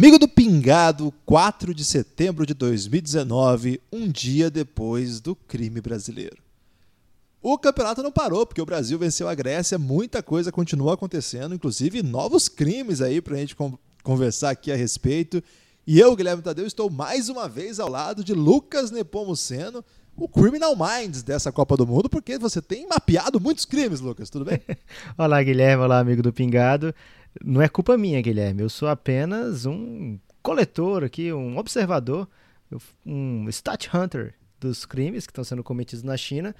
Amigo do Pingado, 4 de setembro de 2019, um dia depois do crime brasileiro. O campeonato não parou, porque o Brasil venceu a Grécia, muita coisa continua acontecendo, inclusive novos crimes aí pra gente con- conversar aqui a respeito. E eu, Guilherme Tadeu, estou mais uma vez ao lado de Lucas Nepomuceno, o Criminal Minds dessa Copa do Mundo, porque você tem mapeado muitos crimes, Lucas, tudo bem? Olá, Guilherme. Olá, amigo do Pingado. Não é culpa minha, Guilherme. Eu sou apenas um coletor aqui, um observador, um stat hunter dos crimes que estão sendo cometidos na China.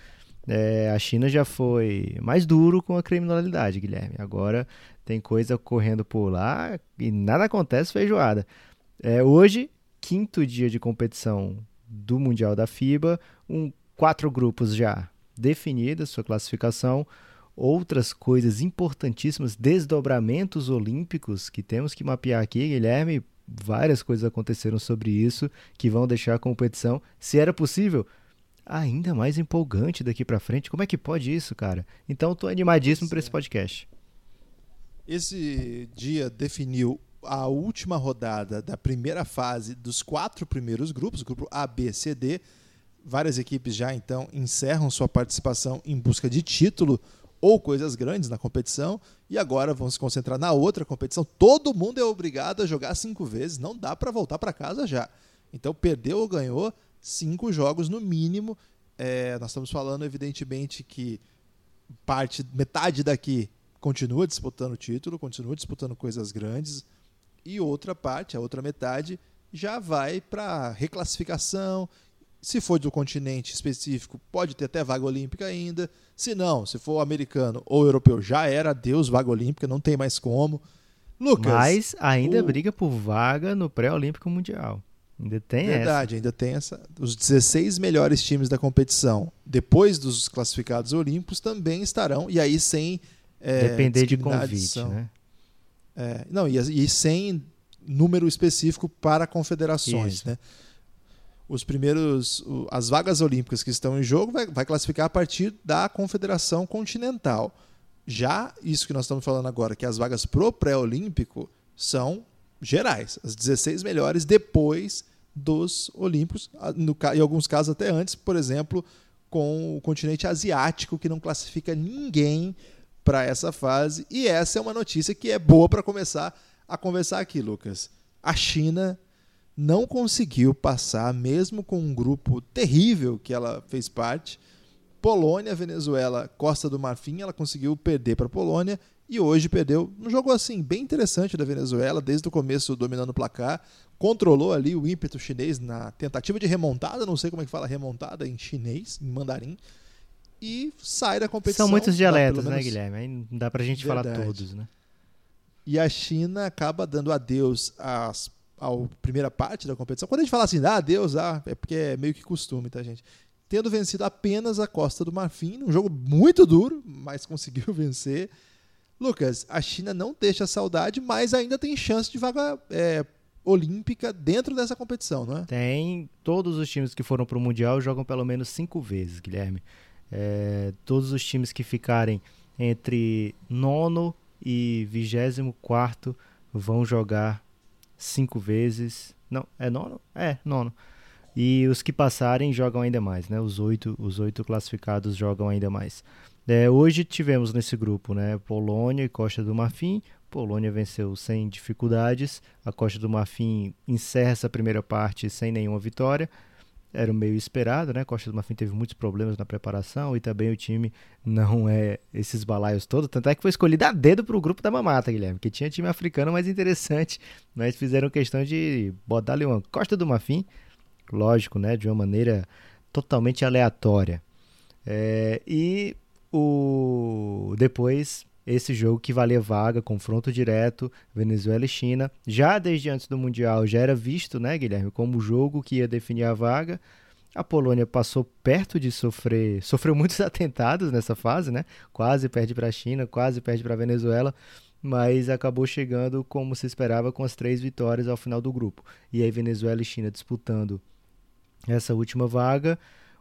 É, a China já foi mais duro com a criminalidade, Guilherme. Agora tem coisa correndo por lá e nada acontece feijoada. É, hoje, quinto dia de competição do Mundial da FIBA, um, quatro grupos já definidos, sua classificação outras coisas importantíssimas, desdobramentos olímpicos que temos que mapear aqui, Guilherme. Várias coisas aconteceram sobre isso que vão deixar a competição, se era possível, ainda mais empolgante daqui pra frente. Como é que pode isso, cara? Então, tô animadíssimo para é. esse podcast. Esse dia definiu a última rodada da primeira fase dos quatro primeiros grupos, grupo A, B, C, D. Várias equipes já então encerram sua participação em busca de título ou coisas grandes na competição e agora vão se concentrar na outra competição. Todo mundo é obrigado a jogar cinco vezes, não dá para voltar para casa já. Então perdeu ou ganhou cinco jogos no mínimo. É, nós estamos falando evidentemente que parte metade daqui continua disputando título, continua disputando coisas grandes, e outra parte, a outra metade, já vai para reclassificação. Se for do continente específico, pode ter até vaga olímpica ainda. Se não, se for americano ou europeu, já era Deus vaga olímpica, não tem mais como. Lucas, Mas ainda o- briga por vaga no pré-olímpico mundial. Ainda tem verdade, ainda tem essa. Os 16 melhores times da competição, depois dos classificados olímpicos, também estarão, e aí sem. essa. é, Depender de convite, né? É, não, e, e sem número específico para confederações, Isso. né? Os primeiros, as vagas olímpicas que estão em jogo vai, vai classificar a partir da Confederação Continental. Já isso que nós estamos falando agora, que as vagas pro pré-olímpico são gerais, as 16 melhores depois dos olímpicos, no, em alguns casos até antes, por exemplo, com o continente asiático que não classifica ninguém para essa fase. E essa é uma notícia que é boa para começar a conversar aqui, Lucas. A China não conseguiu passar, mesmo com um grupo terrível que ela fez parte. Polônia, Venezuela, Costa do Marfim, ela conseguiu perder para a Polônia e hoje perdeu. Um jogo assim bem interessante da Venezuela, desde o começo dominando o placar, controlou ali o ímpeto chinês na tentativa de remontada, não sei como é que fala remontada em chinês, em mandarim, e sai da competição. São muitos dialetos, né, menos- Guilherme? Aí não dá pra gente falar Verdade. todos, né? E a China acaba dando adeus às, à primeira parte da competição. Quando a gente fala assim, dá adeus, ah, é porque é meio que costume, tá, gente? Tendo vencido apenas a Costa do Marfim, num jogo muito duro, mas conseguiu vencer. Lucas, a China não deixa saudade, mas ainda tem chance de vaga é, olímpica dentro dessa competição, não é? Tem todos os times que foram pro Mundial jogam pelo menos cinco vezes, Guilherme. É, todos os times que ficarem entre nono e vigésimo quarto vão jogar cinco vezes. Não, é nono? É, nono. E os que passarem jogam ainda mais, né? Os oito, os oito classificados jogam ainda mais. É, hoje tivemos nesse grupo, né? Polônia e Costa do Marfim. Polônia venceu sem dificuldades. A Costa do Marfim encerra essa primeira parte sem nenhuma vitória. Era o meio esperado, né? Costa do Marfim teve muitos problemas na preparação e também o time não é esses balaios todos. Tanto é que foi escolhido a dedo para o grupo da mamata, Guilherme, que tinha time africano mais interessante. Mas fizeram questão de botar ali uma Costa do Marfim, lógico, né? De uma maneira totalmente aleatória. É, e o depois esse jogo que valia vaga, confronto direto, Venezuela e China, já desde antes do Mundial já era visto, né, Guilherme, como o jogo que ia definir a vaga. A Polônia passou perto de sofrer, sofreu muitos atentados nessa fase, né? Quase perde para a China, quase perde para a Venezuela, mas acabou chegando como se esperava com as três vitórias ao final do grupo. E aí Venezuela e China disputando essa última vaga.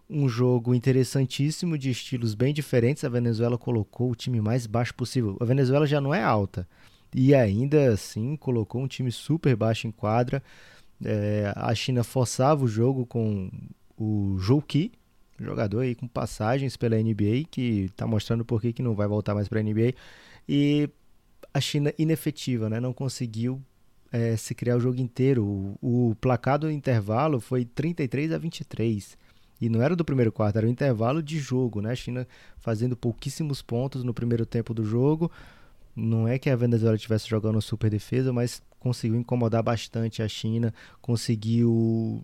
Um jogo interessantíssimo de estilos bem diferentes. A Venezuela colocou o time mais baixo possível. A Venezuela já não é alta e ainda assim colocou um time super baixo em quadra. É, a China forçava o jogo com o Zhou Qi, jogador aí com passagens pela NBA, que está mostrando por que não vai voltar mais para a NBA. E a China inefetiva, né? não conseguiu é, se criar o jogo inteiro. O, o placar do intervalo foi 33 a 23. E não era do primeiro quarto, era o intervalo de jogo, né? A China fazendo pouquíssimos pontos no primeiro tempo do jogo. Não é que a Venezuela estivesse jogando super defesa, mas conseguiu incomodar bastante a China, conseguiu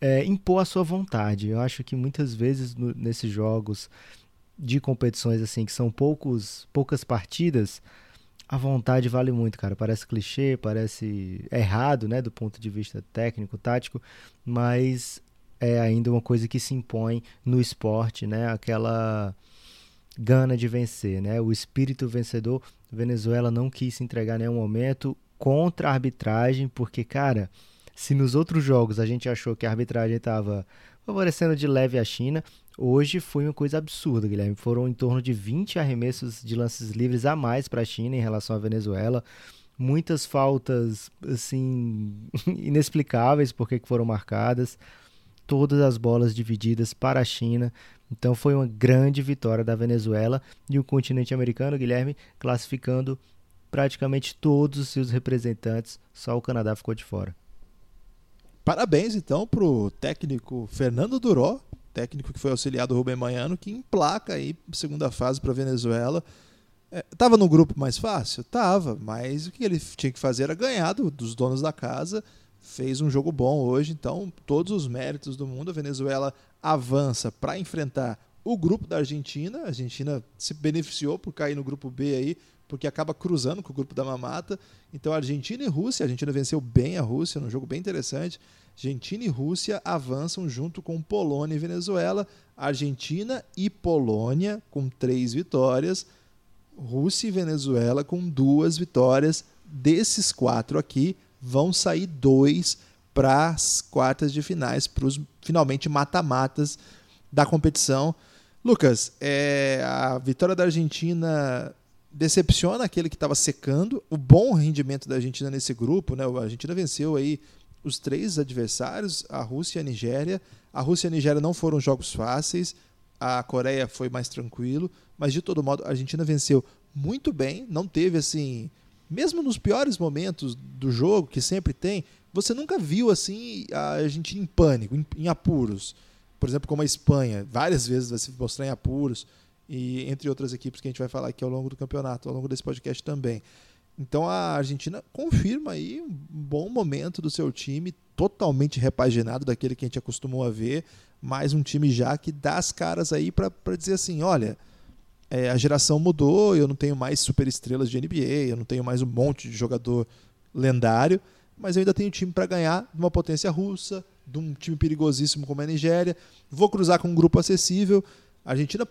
é, impor a sua vontade. Eu acho que muitas vezes no, nesses jogos de competições assim que são poucos, poucas partidas, a vontade vale muito, cara. Parece clichê, parece errado, né, do ponto de vista técnico, tático, mas é ainda uma coisa que se impõe no esporte, né? Aquela gana de vencer, né? O espírito vencedor. Venezuela não quis se entregar em nenhum momento contra a arbitragem, porque, cara, se nos outros jogos a gente achou que a arbitragem estava favorecendo de leve a China, hoje foi uma coisa absurda, Guilherme. Foram em torno de 20 arremessos de lances livres a mais para a China em relação à Venezuela. Muitas faltas, assim, inexplicáveis porque que foram marcadas. Todas as bolas divididas para a China. Então foi uma grande vitória da Venezuela e o continente americano, Guilherme, classificando praticamente todos os seus representantes, só o Canadá ficou de fora. Parabéns, então, para o técnico Fernando Duró, técnico que foi auxiliado do Rubem Manhano, que emplaca aí segunda fase para a Venezuela. É, tava no grupo mais fácil? Tava, mas o que ele tinha que fazer era ganhar do, dos donos da casa. Fez um jogo bom hoje, então todos os méritos do mundo. A Venezuela avança para enfrentar o grupo da Argentina. A Argentina se beneficiou por cair no grupo B aí, porque acaba cruzando com o grupo da Mamata. Então, Argentina e Rússia, a Argentina venceu bem a Rússia, num jogo bem interessante. Argentina e Rússia avançam junto com Polônia e Venezuela. Argentina e Polônia com três vitórias. Rússia e Venezuela com duas vitórias. Desses quatro aqui, vão sair dois para as quartas de finais, para os finalmente mata-matas da competição. Lucas, é, a vitória da Argentina decepciona aquele que estava secando. O bom rendimento da Argentina nesse grupo, né? A Argentina venceu aí os três adversários, a Rússia e a Nigéria. A Rússia e a Nigéria não foram jogos fáceis. A Coreia foi mais tranquilo, mas de todo modo a Argentina venceu muito bem, não teve assim, mesmo nos piores momentos do jogo que sempre tem, você nunca viu assim a Argentina em pânico, em, em apuros. Por exemplo, como a Espanha, várias vezes vai se mostrar em apuros e entre outras equipes que a gente vai falar aqui ao longo do campeonato, ao longo desse podcast também. Então a Argentina confirma aí um bom momento do seu time, totalmente repaginado daquele que a gente acostumou a ver, mais um time já que dá as caras aí para dizer assim, olha, é, a geração mudou, eu não tenho mais super estrelas de NBA, eu não tenho mais um monte de jogador lendário, mas eu ainda tenho time para ganhar de uma potência russa, de um time perigosíssimo como a Nigéria. Vou cruzar com um grupo acessível. A Argentina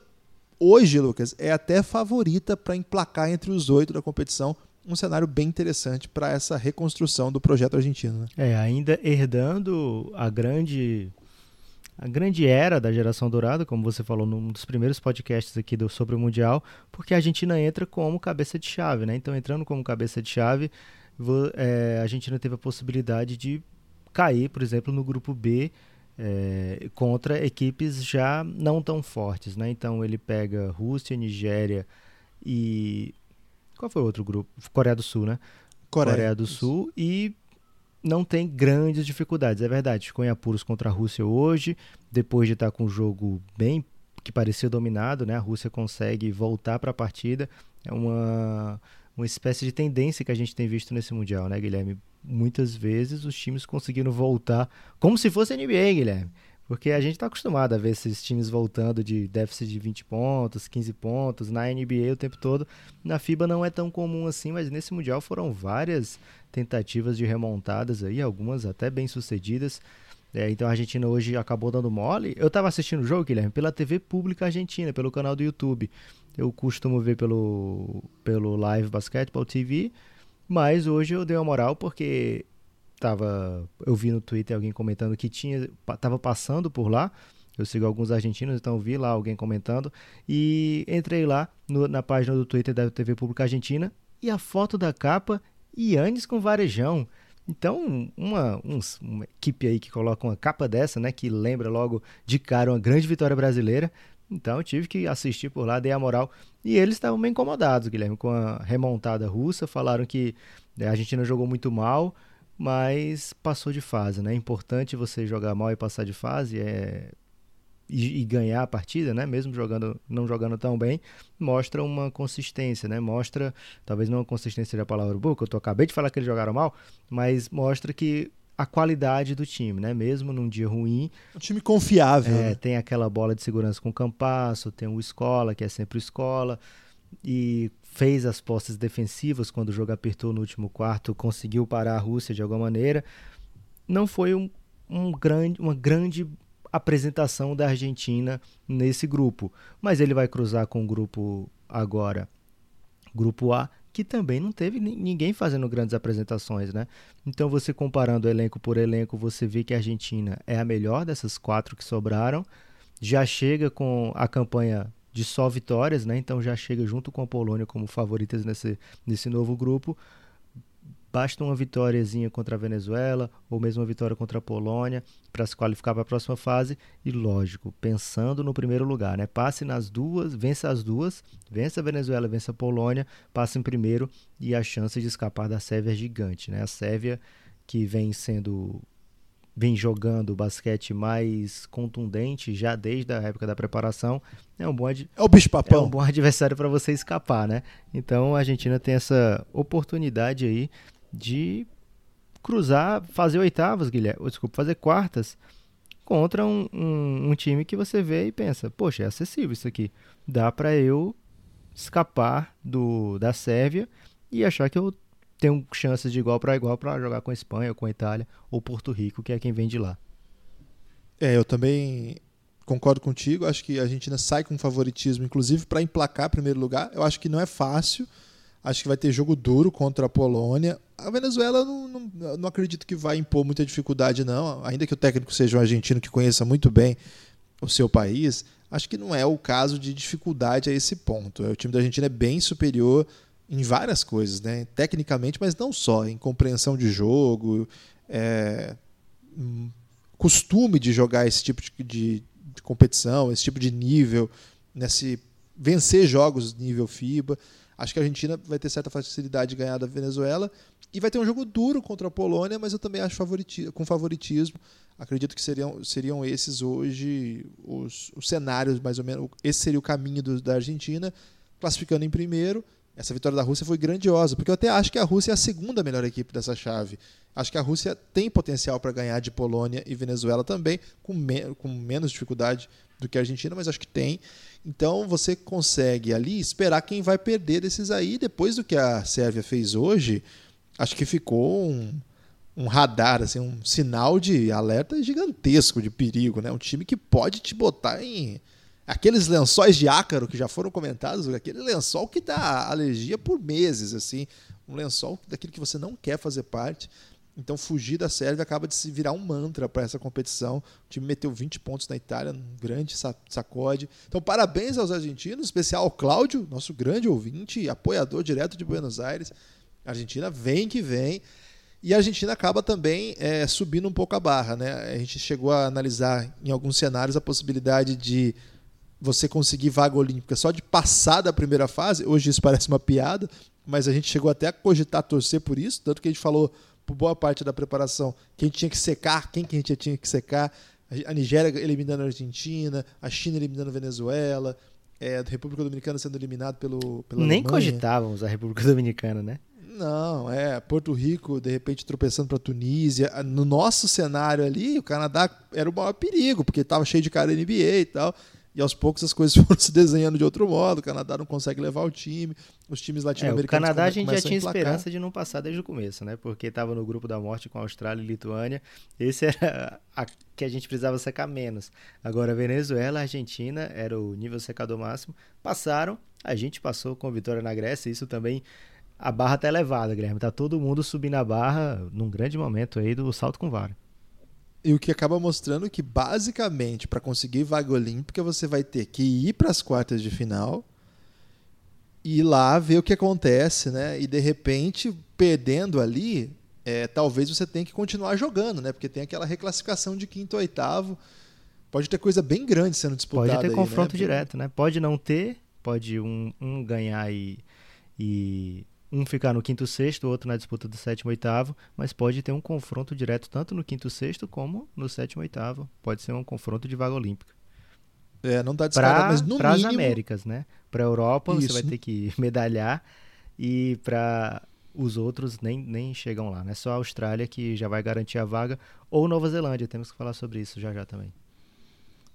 hoje, Lucas, é até favorita para emplacar entre os oito da competição. Um cenário bem interessante para essa reconstrução do projeto argentino. Né? É, ainda herdando a grande a grande era da geração dourada, como você falou num dos primeiros podcasts aqui do, sobre o Mundial, porque a Argentina entra como cabeça de chave, né? Então, entrando como cabeça de chave, é, a Argentina teve a possibilidade de cair, por exemplo, no grupo B é, contra equipes já não tão fortes, né? Então ele pega Rússia, Nigéria e qual foi o outro grupo? Coreia do Sul, né? Coreia, Coreia do Sul e não tem grandes dificuldades, é verdade. Ficou em apuros contra a Rússia hoje, depois de estar com o jogo bem que parecia dominado, né? A Rússia consegue voltar para a partida. É uma uma espécie de tendência que a gente tem visto nesse mundial, né, Guilherme? muitas vezes os times conseguindo voltar como se fosse NBA, Guilherme. Porque a gente está acostumado a ver esses times voltando de déficit de 20 pontos, 15 pontos, na NBA o tempo todo. Na FIBA não é tão comum assim, mas nesse Mundial foram várias tentativas de remontadas aí, algumas até bem sucedidas. É, então a Argentina hoje acabou dando mole. Eu estava assistindo o jogo, Guilherme, pela TV pública argentina, pelo canal do YouTube. Eu costumo ver pelo, pelo Live Basketball TV, mas hoje eu dei uma moral porque tava, eu vi no Twitter alguém comentando que tinha tava passando por lá. Eu sigo alguns argentinos, então vi lá alguém comentando e entrei lá no, na página do Twitter da TV Pública Argentina e a foto da capa Yannis com varejão. Então, uma, uns, uma equipe aí que coloca uma capa dessa, né, que lembra logo de cara uma grande vitória brasileira. Então, tive que assistir por lá, dei a moral. E eles estavam meio incomodados, Guilherme, com a remontada russa. Falaram que né, a Argentina jogou muito mal, mas passou de fase, né? É importante você jogar mal e passar de fase. É e, e, ganhar a partida, né? Mesmo jogando, não jogando tão bem, mostra uma consistência, né? Mostra, talvez não a consistência seja a palavra boa, que eu tô, acabei de falar que eles jogaram mal, mas mostra que a qualidade do time, né? Mesmo num dia ruim. Um time confiável. É, né? Tem aquela bola de segurança com o Campasso, tem o Escola, que é sempre o Escola, e fez as postas defensivas quando o jogo apertou no último quarto, conseguiu parar a Rússia de alguma maneira. Não foi um, um grande, uma grande apresentação da Argentina nesse grupo. Mas ele vai cruzar com o grupo agora, grupo A, que também não teve ninguém fazendo grandes apresentações, né? Então você comparando elenco por elenco, você vê que a Argentina é a melhor dessas quatro que sobraram, já chega com a campanha de só vitórias, né? Então já chega junto com a Polônia como favoritas nesse, nesse novo grupo. Basta uma vitóriazinha contra a Venezuela ou mesmo uma vitória contra a Polônia para se qualificar para a próxima fase. E lógico, pensando no primeiro lugar, né? Passe nas duas, vença as duas, vença a Venezuela, vença a Polônia, passe em primeiro e a chance de escapar da Sérvia é gigante, né? A Sérvia que vem sendo vem jogando o basquete mais contundente já desde a época da preparação, é um bom, é o bicho papão. É um bom adversário para você escapar, né? Então a Argentina tem essa oportunidade aí de cruzar, fazer oitavas, Guilherme, desculpa, fazer quartas contra um, um, um, time que você vê e pensa, poxa, é acessível isso aqui, dá para eu escapar do da Sérvia e achar que eu tenho chances de igual para igual para jogar com a Espanha, com a Itália ou Porto Rico, que é quem vem de lá. É, eu também concordo contigo. Acho que a Argentina sai com favoritismo, inclusive para emplacar primeiro lugar. Eu acho que não é fácil. Acho que vai ter jogo duro contra a Polônia. A Venezuela não, não, não, acredito que vai impor muita dificuldade, não. Ainda que o técnico seja um argentino que conheça muito bem o seu país, acho que não é o caso de dificuldade a esse ponto. O time da Argentina é bem superior em várias coisas, né? tecnicamente, mas não só, em compreensão de jogo, é, hum, costume de jogar esse tipo de, de, de competição, esse tipo de nível, nesse vencer jogos nível FIBA. Acho que a Argentina vai ter certa facilidade de ganhar da Venezuela e vai ter um jogo duro contra a Polônia, mas eu também acho favoriti com favoritismo. Acredito que seriam, seriam esses hoje os, os cenários, mais ou menos. Esse seria o caminho do, da Argentina, classificando em primeiro. Essa vitória da Rússia foi grandiosa, porque eu até acho que a Rússia é a segunda melhor equipe dessa chave. Acho que a Rússia tem potencial para ganhar de Polônia e Venezuela também, com, me com menos dificuldade do que a Argentina, mas acho que tem. Então você consegue ali esperar quem vai perder desses aí. Depois do que a Sérvia fez hoje, acho que ficou um, um radar, assim, um sinal de alerta gigantesco de perigo, né? Um time que pode te botar em aqueles lençóis de ácaro que já foram comentados, aquele lençol que dá alergia por meses, assim, um lençol daquilo que você não quer fazer parte. Então, fugir da Sérvia acaba de se virar um mantra para essa competição. O time meteu 20 pontos na Itália, um grande sacode. Então, parabéns aos argentinos, especial ao Cláudio, nosso grande ouvinte, apoiador direto de Buenos Aires. A Argentina vem que vem. E a Argentina acaba também é, subindo um pouco a barra. Né? A gente chegou a analisar em alguns cenários a possibilidade de você conseguir vaga olímpica só de passar da primeira fase. Hoje isso parece uma piada, mas a gente chegou até a cogitar torcer por isso, tanto que a gente falou por boa parte da preparação, quem tinha que secar, quem que a gente tinha que secar. A Nigéria eliminando a Argentina, a China eliminando a Venezuela, é, a República Dominicana sendo eliminado pelo pela Nem Alemanha. cogitávamos a República Dominicana, né? Não, é. Porto Rico, de repente, tropeçando para a Tunísia. No nosso cenário ali, o Canadá era o maior perigo, porque estava cheio de cara NBA e tal. E aos poucos as coisas foram se desenhando de outro modo. O Canadá não consegue levar o time, os times latino-americanos. É, o Canadá a gente já tinha esperança de não passar desde o começo, né? Porque estava no grupo da morte com a Austrália e Lituânia. Esse era a que a gente precisava secar menos. Agora, Venezuela, Argentina era o nível secador máximo. Passaram, a gente passou com vitória na Grécia. Isso também a barra tá elevada, Guilherme. Tá todo mundo subindo a barra num grande momento aí do salto com vara. E o que acaba mostrando que, basicamente, para conseguir vaga olímpica, você vai ter que ir para as quartas de final e lá ver o que acontece, né? E de repente, perdendo ali, é, talvez você tenha que continuar jogando, né? Porque tem aquela reclassificação de quinto ou oitavo. Pode ter coisa bem grande sendo disputada. Pode ter aí, confronto né? direto, né? Pode não ter, pode um, um ganhar e, e um ficar no quinto sexto, o outro na disputa do sétimo oitavo, mas pode ter um confronto direto tanto no quinto sexto como no sétimo oitavo. Pode ser um confronto de vaga olímpica. É, não dá descarado, mas no Para mínimo... as Américas, né? Para a Europa Isso. você vai ter que medalhar e para os outros nem, nem chegam lá, né? Só a Austrália que já vai garantir a vaga ou Nova Zelândia, temos que falar sobre isso já já também.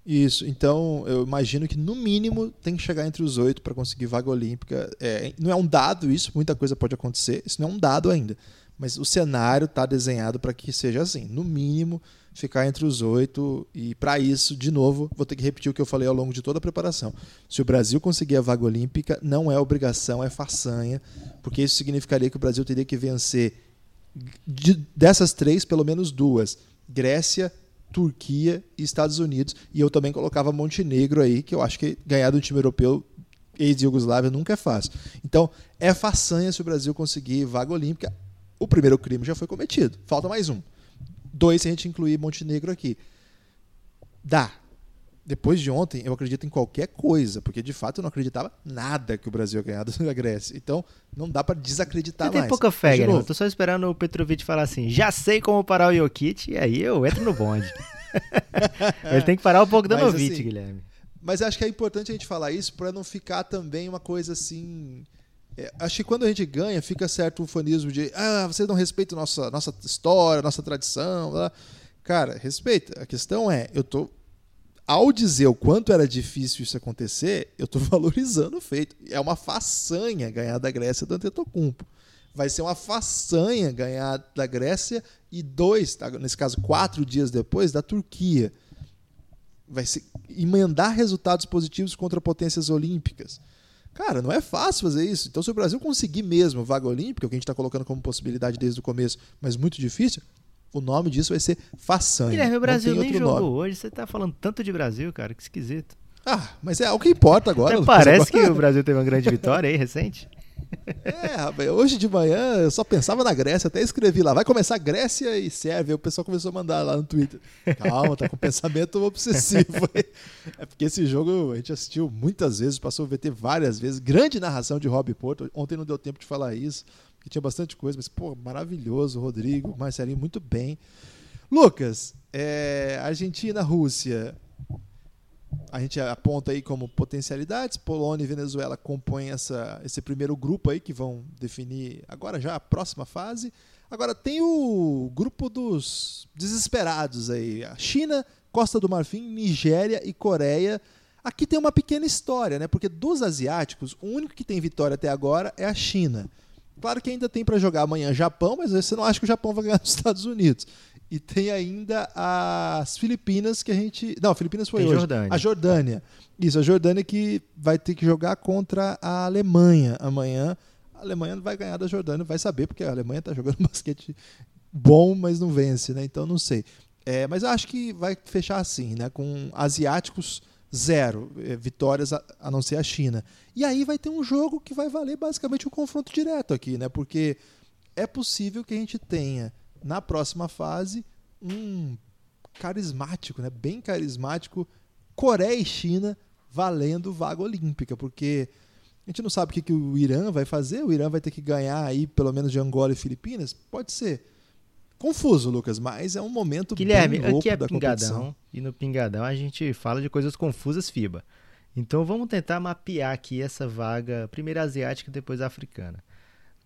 Isso, então eu imagino que no mínimo tem que chegar entre os oito para conseguir vaga olímpica. É, não é um dado isso, muita coisa pode acontecer, isso não é um dado ainda. Mas o cenário está desenhado para que seja assim. No mínimo, ficar entre os oito. E para isso, de novo, vou ter que repetir o que eu falei ao longo de toda a preparação. Se o Brasil conseguir a vaga olímpica, não é obrigação, é façanha, porque isso significaria que o Brasil teria que vencer de, dessas três, pelo menos duas: Grécia, Turquia e Estados Unidos. E eu também colocava Montenegro aí, que eu acho que ganhar do time europeu ex-Yugoslávia nunca é fácil. Então, é façanha se o Brasil conseguir vaga olímpica. O primeiro crime já foi cometido. Falta mais um. Dois se a gente incluir Montenegro aqui. Dá. Depois de ontem, eu acredito em qualquer coisa, porque de fato eu não acreditava nada que o Brasil ia ganhar da Grécia. Então, não dá para desacreditar Você tem mais. pouca fé, Mas, Guilherme. Tô só esperando o Petrovic falar assim: já sei como parar o Jokic, e aí eu entro no bonde. Ele tem que parar o Bogdanovic, assim, Guilherme. Mas acho que é importante a gente falar isso para não ficar também uma coisa assim. É, acho que quando a gente ganha, fica certo o ufanismo de ah, vocês não respeitam nossa, nossa história, nossa tradição. Blá. Cara, respeita. A questão é, eu tô. Ao dizer o quanto era difícil isso acontecer, eu tô valorizando o feito. É uma façanha ganhar da Grécia do Antetokounmpo. Vai ser uma façanha ganhar da Grécia e dois, tá? nesse caso quatro dias depois, da Turquia vai ser emendar resultados positivos contra potências olímpicas. Cara, não é fácil fazer isso. Então, se o Brasil conseguir mesmo vaga olímpica, o que a gente está colocando como possibilidade desde o começo, mas muito difícil, o nome disso vai ser façanha. Guilherme, o Brasil nem jogou nome. hoje. Você tá falando tanto de Brasil, cara, que esquisito. Ah, mas é o que importa agora. Até parece que o Brasil teve uma grande vitória aí, recente. É, rapaz, hoje de manhã eu só pensava na Grécia, até escrevi lá, vai começar Grécia e Sérvia. O pessoal começou a mandar lá no Twitter. Calma, tá com pensamento obsessivo. é porque esse jogo a gente assistiu muitas vezes, passou o VT várias vezes. Grande narração de Rob Porto. Ontem não deu tempo de falar isso, porque tinha bastante coisa, mas, pô, maravilhoso. Rodrigo, Marcelinho, muito bem. Lucas, é, Argentina, Rússia. A gente aponta aí como potencialidades. Polônia e Venezuela compõem essa, esse primeiro grupo aí que vão definir agora já a próxima fase. Agora tem o grupo dos desesperados aí. A China, Costa do Marfim, Nigéria e Coreia. Aqui tem uma pequena história, né? Porque dos asiáticos, o único que tem vitória até agora é a China. Claro que ainda tem para jogar amanhã Japão, mas você não acha que o Japão vai ganhar dos Estados Unidos. E tem ainda as Filipinas que a gente. Não, Filipinas foi Tem hoje. Jordânia. A Jordânia. Isso, a Jordânia que vai ter que jogar contra a Alemanha amanhã. A Alemanha não vai ganhar da Jordânia, vai saber, porque a Alemanha está jogando basquete bom, mas não vence, né? Então não sei. É, mas eu acho que vai fechar assim, né? Com asiáticos zero é, vitórias a, a não ser a China. E aí vai ter um jogo que vai valer basicamente um confronto direto aqui, né? Porque é possível que a gente tenha na próxima fase um carismático, né? Bem carismático Coreia e China valendo vaga olímpica, porque a gente não sabe o que, que o Irã vai fazer. O Irã vai ter que ganhar aí pelo menos de Angola e Filipinas. Pode ser. Confuso, Lucas, mas é um momento Guilherme, bem louco aqui é da competição. E no Pingadão a gente fala de coisas confusas FIBA. Então vamos tentar mapear aqui essa vaga, primeiro asiática e depois africana.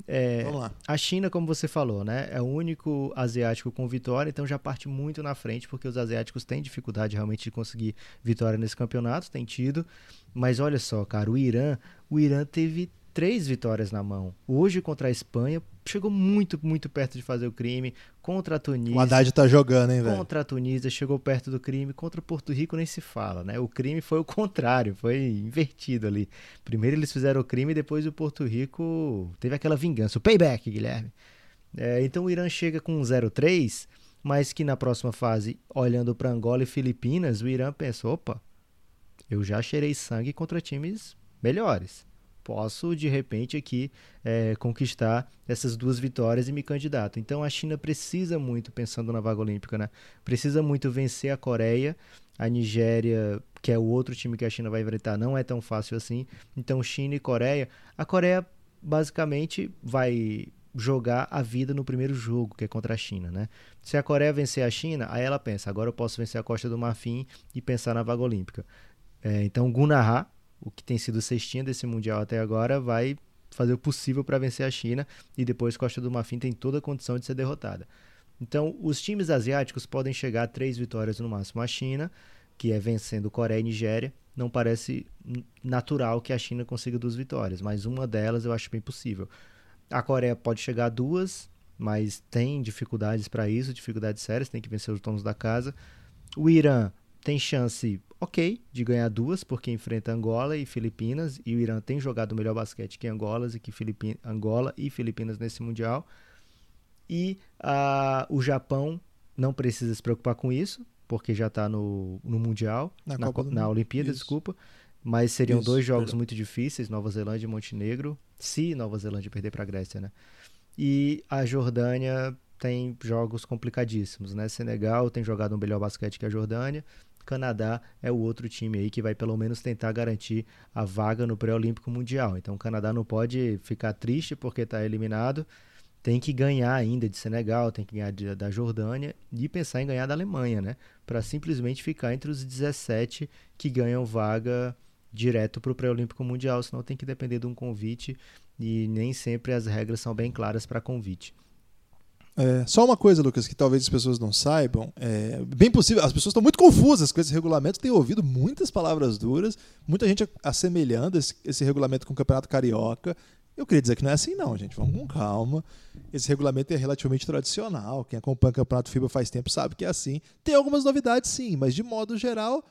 É, Vamos lá. A China, como você falou, né, é o único asiático com vitória, então já parte muito na frente, porque os asiáticos têm dificuldade realmente de conseguir vitória nesse campeonato, tem tido. Mas olha só, cara, o Irã, o Irã teve três vitórias na mão. Hoje contra a Espanha, chegou muito, muito perto de fazer o crime. Contra a Tunísia. O Haddad tá jogando, hein, velho? Contra a Tunísia, chegou perto do crime. Contra Porto Rico nem se fala, né? O crime foi o contrário, foi invertido ali. Primeiro eles fizeram o crime, depois o Porto Rico teve aquela vingança. O payback, Guilherme. É, então o Irã chega com 0-3, mas que na próxima fase, olhando para Angola e Filipinas, o Irã pensa: opa, eu já cheirei sangue contra times melhores posso de repente aqui é, conquistar essas duas vitórias e me candidato. Então a China precisa muito, pensando na vaga olímpica, né? Precisa muito vencer a Coreia, a Nigéria, que é o outro time que a China vai enfrentar, não é tão fácil assim. Então China e Coreia, a Coreia basicamente vai jogar a vida no primeiro jogo, que é contra a China, né? Se a Coreia vencer a China, aí ela pensa, agora eu posso vencer a Costa do Marfim e pensar na vaga olímpica. É, então Gunaha o que tem sido cestinha desse Mundial até agora, vai fazer o possível para vencer a China e depois Costa do Marfim tem toda a condição de ser derrotada. Então, os times asiáticos podem chegar a três vitórias no máximo. A China, que é vencendo Coreia e Nigéria, não parece natural que a China consiga duas vitórias, mas uma delas eu acho bem possível. A Coreia pode chegar a duas, mas tem dificuldades para isso, dificuldades sérias, tem que vencer os donos da casa. O Irã tem chance ok de ganhar duas, porque enfrenta Angola e Filipinas, e o Irã tem jogado melhor basquete que Angola e, que Filipin Angola e Filipinas nesse Mundial. E uh, o Japão não precisa se preocupar com isso, porque já está no, no Mundial, na, na, na Olimpíada, isso. desculpa. Mas seriam isso, dois jogos muito difíceis, Nova Zelândia e Montenegro, se Nova Zelândia perder para a Grécia, né? E a Jordânia tem jogos complicadíssimos, né? Senegal tem jogado um melhor basquete que a Jordânia, Canadá é o outro time aí que vai pelo menos tentar garantir a vaga no pré-olímpico mundial. Então o Canadá não pode ficar triste porque está eliminado, tem que ganhar ainda de Senegal, tem que ganhar de, da Jordânia e pensar em ganhar da Alemanha, né? Para simplesmente ficar entre os 17 que ganham vaga direto para o pré-olímpico mundial, senão tem que depender de um convite e nem sempre as regras são bem claras para convite. É, só uma coisa, Lucas, que talvez as pessoas não saibam. É bem possível, as pessoas estão muito confusas com esse regulamento, têm ouvido muitas palavras duras, muita gente assemelhando esse, esse regulamento com o Campeonato Carioca. Eu queria dizer que não é assim, não, gente. Vamos com calma. Esse regulamento é relativamente tradicional. Quem acompanha o Campeonato FIBA faz tempo sabe que é assim. Tem algumas novidades, sim, mas de modo geral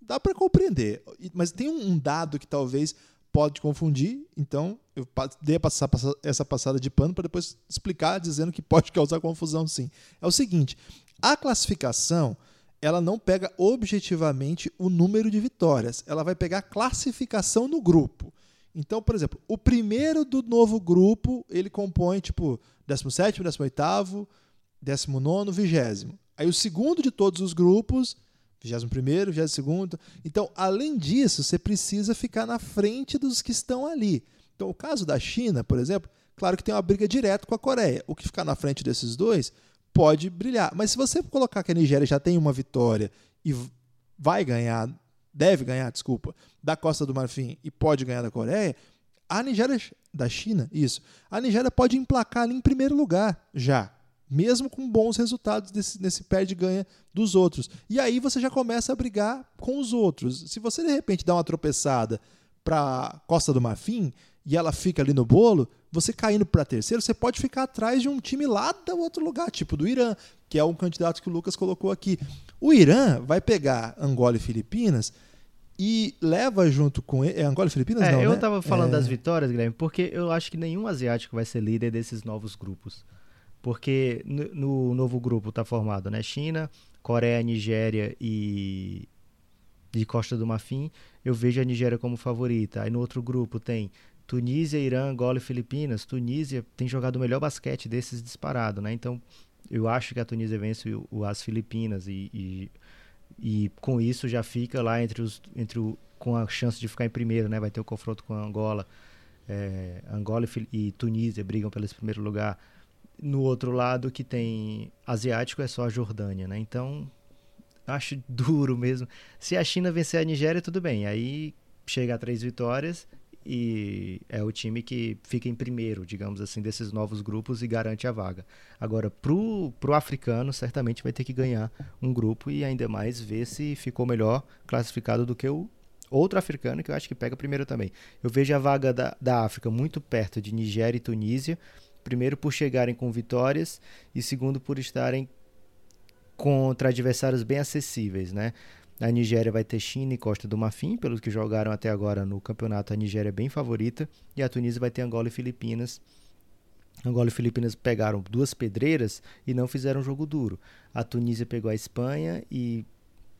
dá para compreender. Mas tem um dado que talvez pode confundir, então eu dei passar, essa passada de pano para depois explicar dizendo que pode causar confusão sim. É o seguinte, a classificação ela não pega objetivamente o número de vitórias, ela vai pegar a classificação no grupo. Então, por exemplo, o primeiro do novo grupo, ele compõe tipo 17, 18, 19, 20. Aí o segundo de todos os grupos 21º, 22º. Então, além disso, você precisa ficar na frente dos que estão ali. Então, o caso da China, por exemplo, claro que tem uma briga direta com a Coreia. O que ficar na frente desses dois pode brilhar. Mas se você colocar que a Nigéria já tem uma vitória e vai ganhar, deve ganhar, desculpa, da Costa do Marfim e pode ganhar da Coreia, a Nigéria da China, isso. A Nigéria pode emplacar ali em primeiro lugar já mesmo com bons resultados desse, nesse perde-ganha dos outros. E aí você já começa a brigar com os outros. Se você de repente dá uma tropeçada para Costa do Marfim e ela fica ali no bolo, você caindo para terceiro, você pode ficar atrás de um time lá do outro lugar, tipo do Irã, que é um candidato que o Lucas colocou aqui. O Irã vai pegar Angola e Filipinas e leva junto com ele. É Angola e Filipinas? É, não, eu né? tava falando é... das vitórias, Guilherme, porque eu acho que nenhum asiático vai ser líder desses novos grupos porque no, no novo grupo está formado né, China, Coreia, Nigéria e de Costa do Marfim. Eu vejo a Nigéria como favorita. Aí no outro grupo tem Tunísia, Irã, Angola e Filipinas. Tunísia tem jogado o melhor basquete desses disparado, né? Então eu acho que a Tunísia vence o, o as Filipinas e, e, e, com isso já fica lá entre os entre o, com a chance de ficar em primeiro, né? Vai ter o confronto com a Angola. É, Angola e, e Tunísia brigam pelo primeiro lugar no outro lado que tem asiático é só a Jordânia, né? Então acho duro mesmo. Se a China vencer a Nigéria, tudo bem. Aí chega a três vitórias e é o time que fica em primeiro, digamos assim, desses novos grupos e garante a vaga. Agora, pro, pro africano, certamente vai ter que ganhar um grupo e ainda mais ver se ficou melhor classificado do que o outro africano, que eu acho que pega primeiro também. Eu vejo a vaga da, da África muito perto de Nigéria e Tunísia, primeiro por chegarem com vitórias e segundo por estarem contra adversários bem acessíveis, né? A Nigéria vai ter China e Costa do Marfim, pelos que jogaram até agora no campeonato, a Nigéria é bem favorita. E a Tunísia vai ter Angola e Filipinas. Angola e Filipinas pegaram duas pedreiras e não fizeram jogo duro. A Tunísia pegou a Espanha e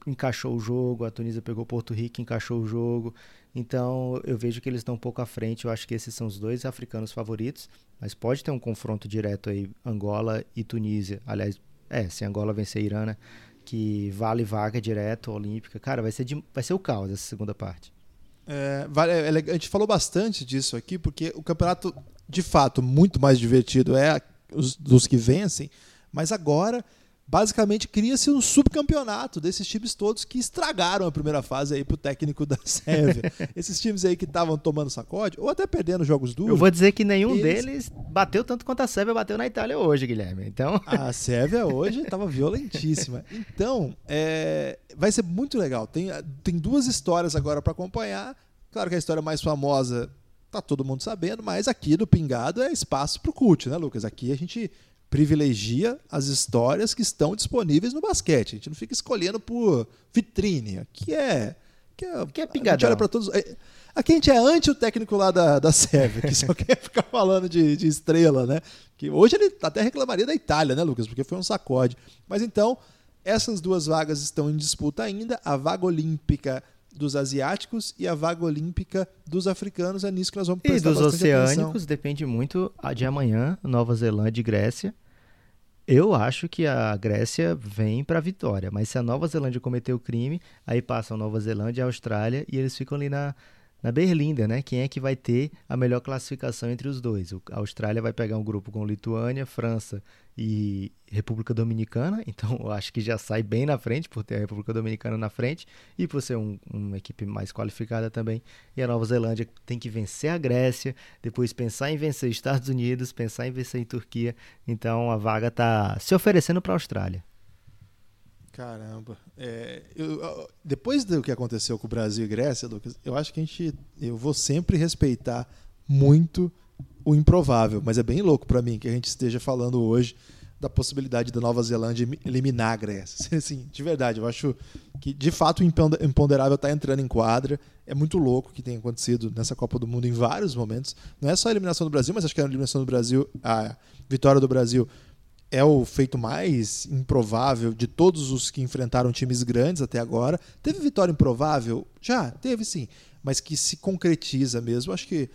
encaixou o jogo. A Tunísia pegou Porto Rico encaixou o jogo. Então eu vejo que eles estão um pouco à frente. Eu acho que esses são os dois africanos favoritos. Mas pode ter um confronto direto aí, Angola e Tunísia. Aliás, é, se Angola vencer a Irã, né? que vale vaga direto olímpica. Cara, vai ser, de, vai ser o caos essa segunda parte. É, é, a gente falou bastante disso aqui, porque o campeonato, de fato, muito mais divertido é os, dos que vencem, mas agora basicamente cria-se um subcampeonato desses times todos que estragaram a primeira fase aí pro técnico da Sérvia. Esses times aí que estavam tomando sacode, ou até perdendo jogos duros. Eu vou dizer que nenhum eles... deles bateu tanto quanto a Sérvia bateu na Itália hoje, Guilherme. Então... A Sérvia hoje estava violentíssima. Então, é... vai ser muito legal. Tem, tem duas histórias agora para acompanhar. Claro que a história mais famosa tá todo mundo sabendo, mas aqui do Pingado é espaço pro cult, né, Lucas? Aqui a gente privilegia as histórias que estão disponíveis no basquete. A gente não fica escolhendo por vitrine. Aqui é. Aqui é, aqui é pingadão. A gente olha para todos. É, aqui a gente é anti o técnico lá da, da Sérvia, que só quer ficar falando de, de estrela, né? Que hoje ele até reclamaria da Itália, né, Lucas? Porque foi um sacode. Mas então, essas duas vagas estão em disputa ainda. A vaga olímpica dos asiáticos e a vaga olímpica dos africanos. É nisso que nós vamos prestar E dos oceânicos atenção. depende muito de amanhã, Nova Zelândia e Grécia. Eu acho que a Grécia vem para a vitória, mas se a Nova Zelândia cometer o crime, aí passam Nova Zelândia e Austrália e eles ficam ali na, na Berlinda, né? Quem é que vai ter a melhor classificação entre os dois? a Austrália vai pegar um grupo com Lituânia, França e República Dominicana, então eu acho que já sai bem na frente por ter a República Dominicana na frente e por ser um, uma equipe mais qualificada também. E a Nova Zelândia tem que vencer a Grécia, depois pensar em vencer Estados Unidos, pensar em vencer em Turquia. Então a vaga está se oferecendo para a Austrália. Caramba. É, eu, depois do que aconteceu com o Brasil e Grécia, Lucas, eu acho que a gente. Eu vou sempre respeitar muito o improvável, mas é bem louco para mim que a gente esteja falando hoje da possibilidade da Nova Zelândia eliminar a Grécia. Assim, de verdade, eu acho que de fato o imponderável está entrando em quadra. É muito louco o que tem acontecido nessa Copa do Mundo em vários momentos. Não é só a eliminação do Brasil, mas acho que a eliminação do Brasil, a vitória do Brasil é o feito mais improvável de todos os que enfrentaram times grandes até agora. Teve vitória improvável? Já, teve sim, mas que se concretiza mesmo. Acho que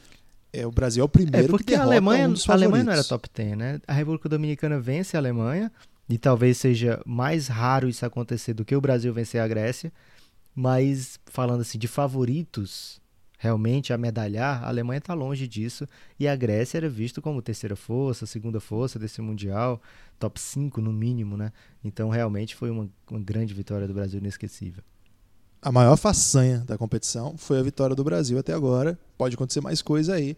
é, o Brasil é o primeiro é porque que a Alemanha, um a Alemanha não era top 10, né? A República Dominicana vence a Alemanha e talvez seja mais raro isso acontecer do que o Brasil vencer a Grécia. Mas falando assim de favoritos, realmente a medalhar, a Alemanha está longe disso e a Grécia era visto como terceira força, segunda força desse mundial, top 5 no mínimo, né? Então realmente foi uma, uma grande vitória do Brasil inesquecível. A maior façanha da competição foi a vitória do Brasil até agora. Pode acontecer mais coisa aí.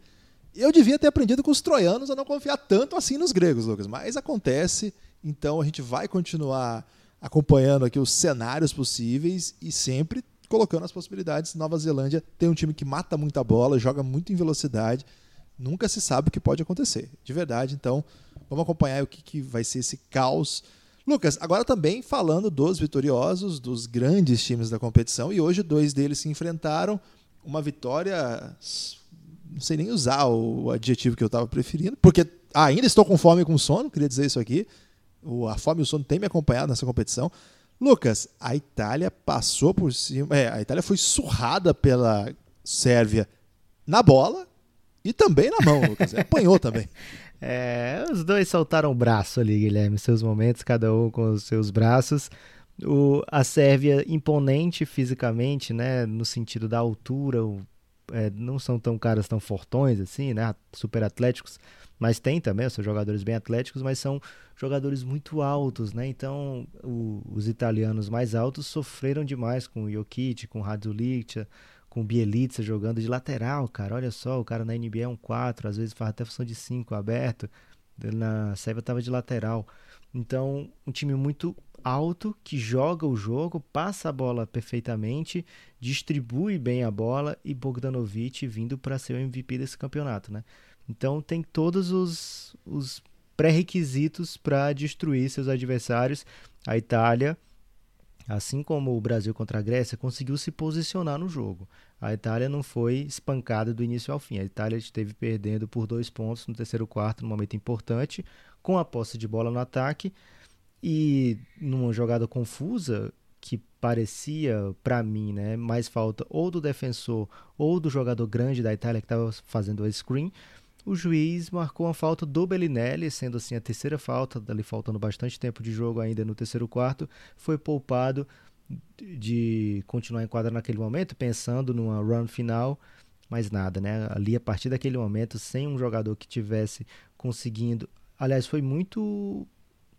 Eu devia ter aprendido com os troianos a não confiar tanto assim nos gregos, Lucas, mas acontece. Então a gente vai continuar acompanhando aqui os cenários possíveis e sempre colocando as possibilidades. Nova Zelândia tem um time que mata muita bola, joga muito em velocidade. Nunca se sabe o que pode acontecer, de verdade. Então, vamos acompanhar o que, que vai ser esse caos. Lucas, agora também falando dos vitoriosos, dos grandes times da competição, e hoje dois deles se enfrentaram. Uma vitória, não sei nem usar o adjetivo que eu estava preferindo, porque ainda estou com fome e com sono, queria dizer isso aqui. A fome e o sono têm me acompanhado nessa competição. Lucas, a Itália passou por cima. É, a Itália foi surrada pela Sérvia na bola e também na mão, Lucas. Apanhou também. É, os dois soltaram o braço ali, Guilherme, seus momentos, cada um com os seus braços. O, a Sérvia imponente fisicamente, né, no sentido da altura, o, é, não são tão caras tão fortões assim, né, super atléticos, mas tem também, são jogadores bem atléticos, mas são jogadores muito altos, né? Então, o, os italianos mais altos sofreram demais com o Jokic, com o Radzulic, com o Bielitsa jogando de lateral, cara. Olha só, o cara na NBA é um 4, às vezes faz até função de 5 aberto. Na Sérvia estava de lateral. Então, um time muito alto que joga o jogo, passa a bola perfeitamente, distribui bem a bola e Bogdanovic vindo para ser o MVP desse campeonato, né? Então tem todos os, os pré-requisitos para destruir seus adversários. A Itália, assim como o Brasil contra a Grécia, conseguiu se posicionar no jogo. A Itália não foi espancada do início ao fim. A Itália esteve perdendo por dois pontos no terceiro quarto, num momento importante, com a posse de bola no ataque e numa jogada confusa que parecia para mim, né, mais falta ou do defensor ou do jogador grande da Itália que estava fazendo a screen, o juiz marcou uma falta do Bellinelli, sendo assim a terceira falta, ali faltando bastante tempo de jogo ainda no terceiro quarto, foi poupado de continuar em quadra naquele momento, pensando numa run final, mas nada, né? Ali a partir daquele momento, sem um jogador que tivesse conseguindo, aliás, foi muito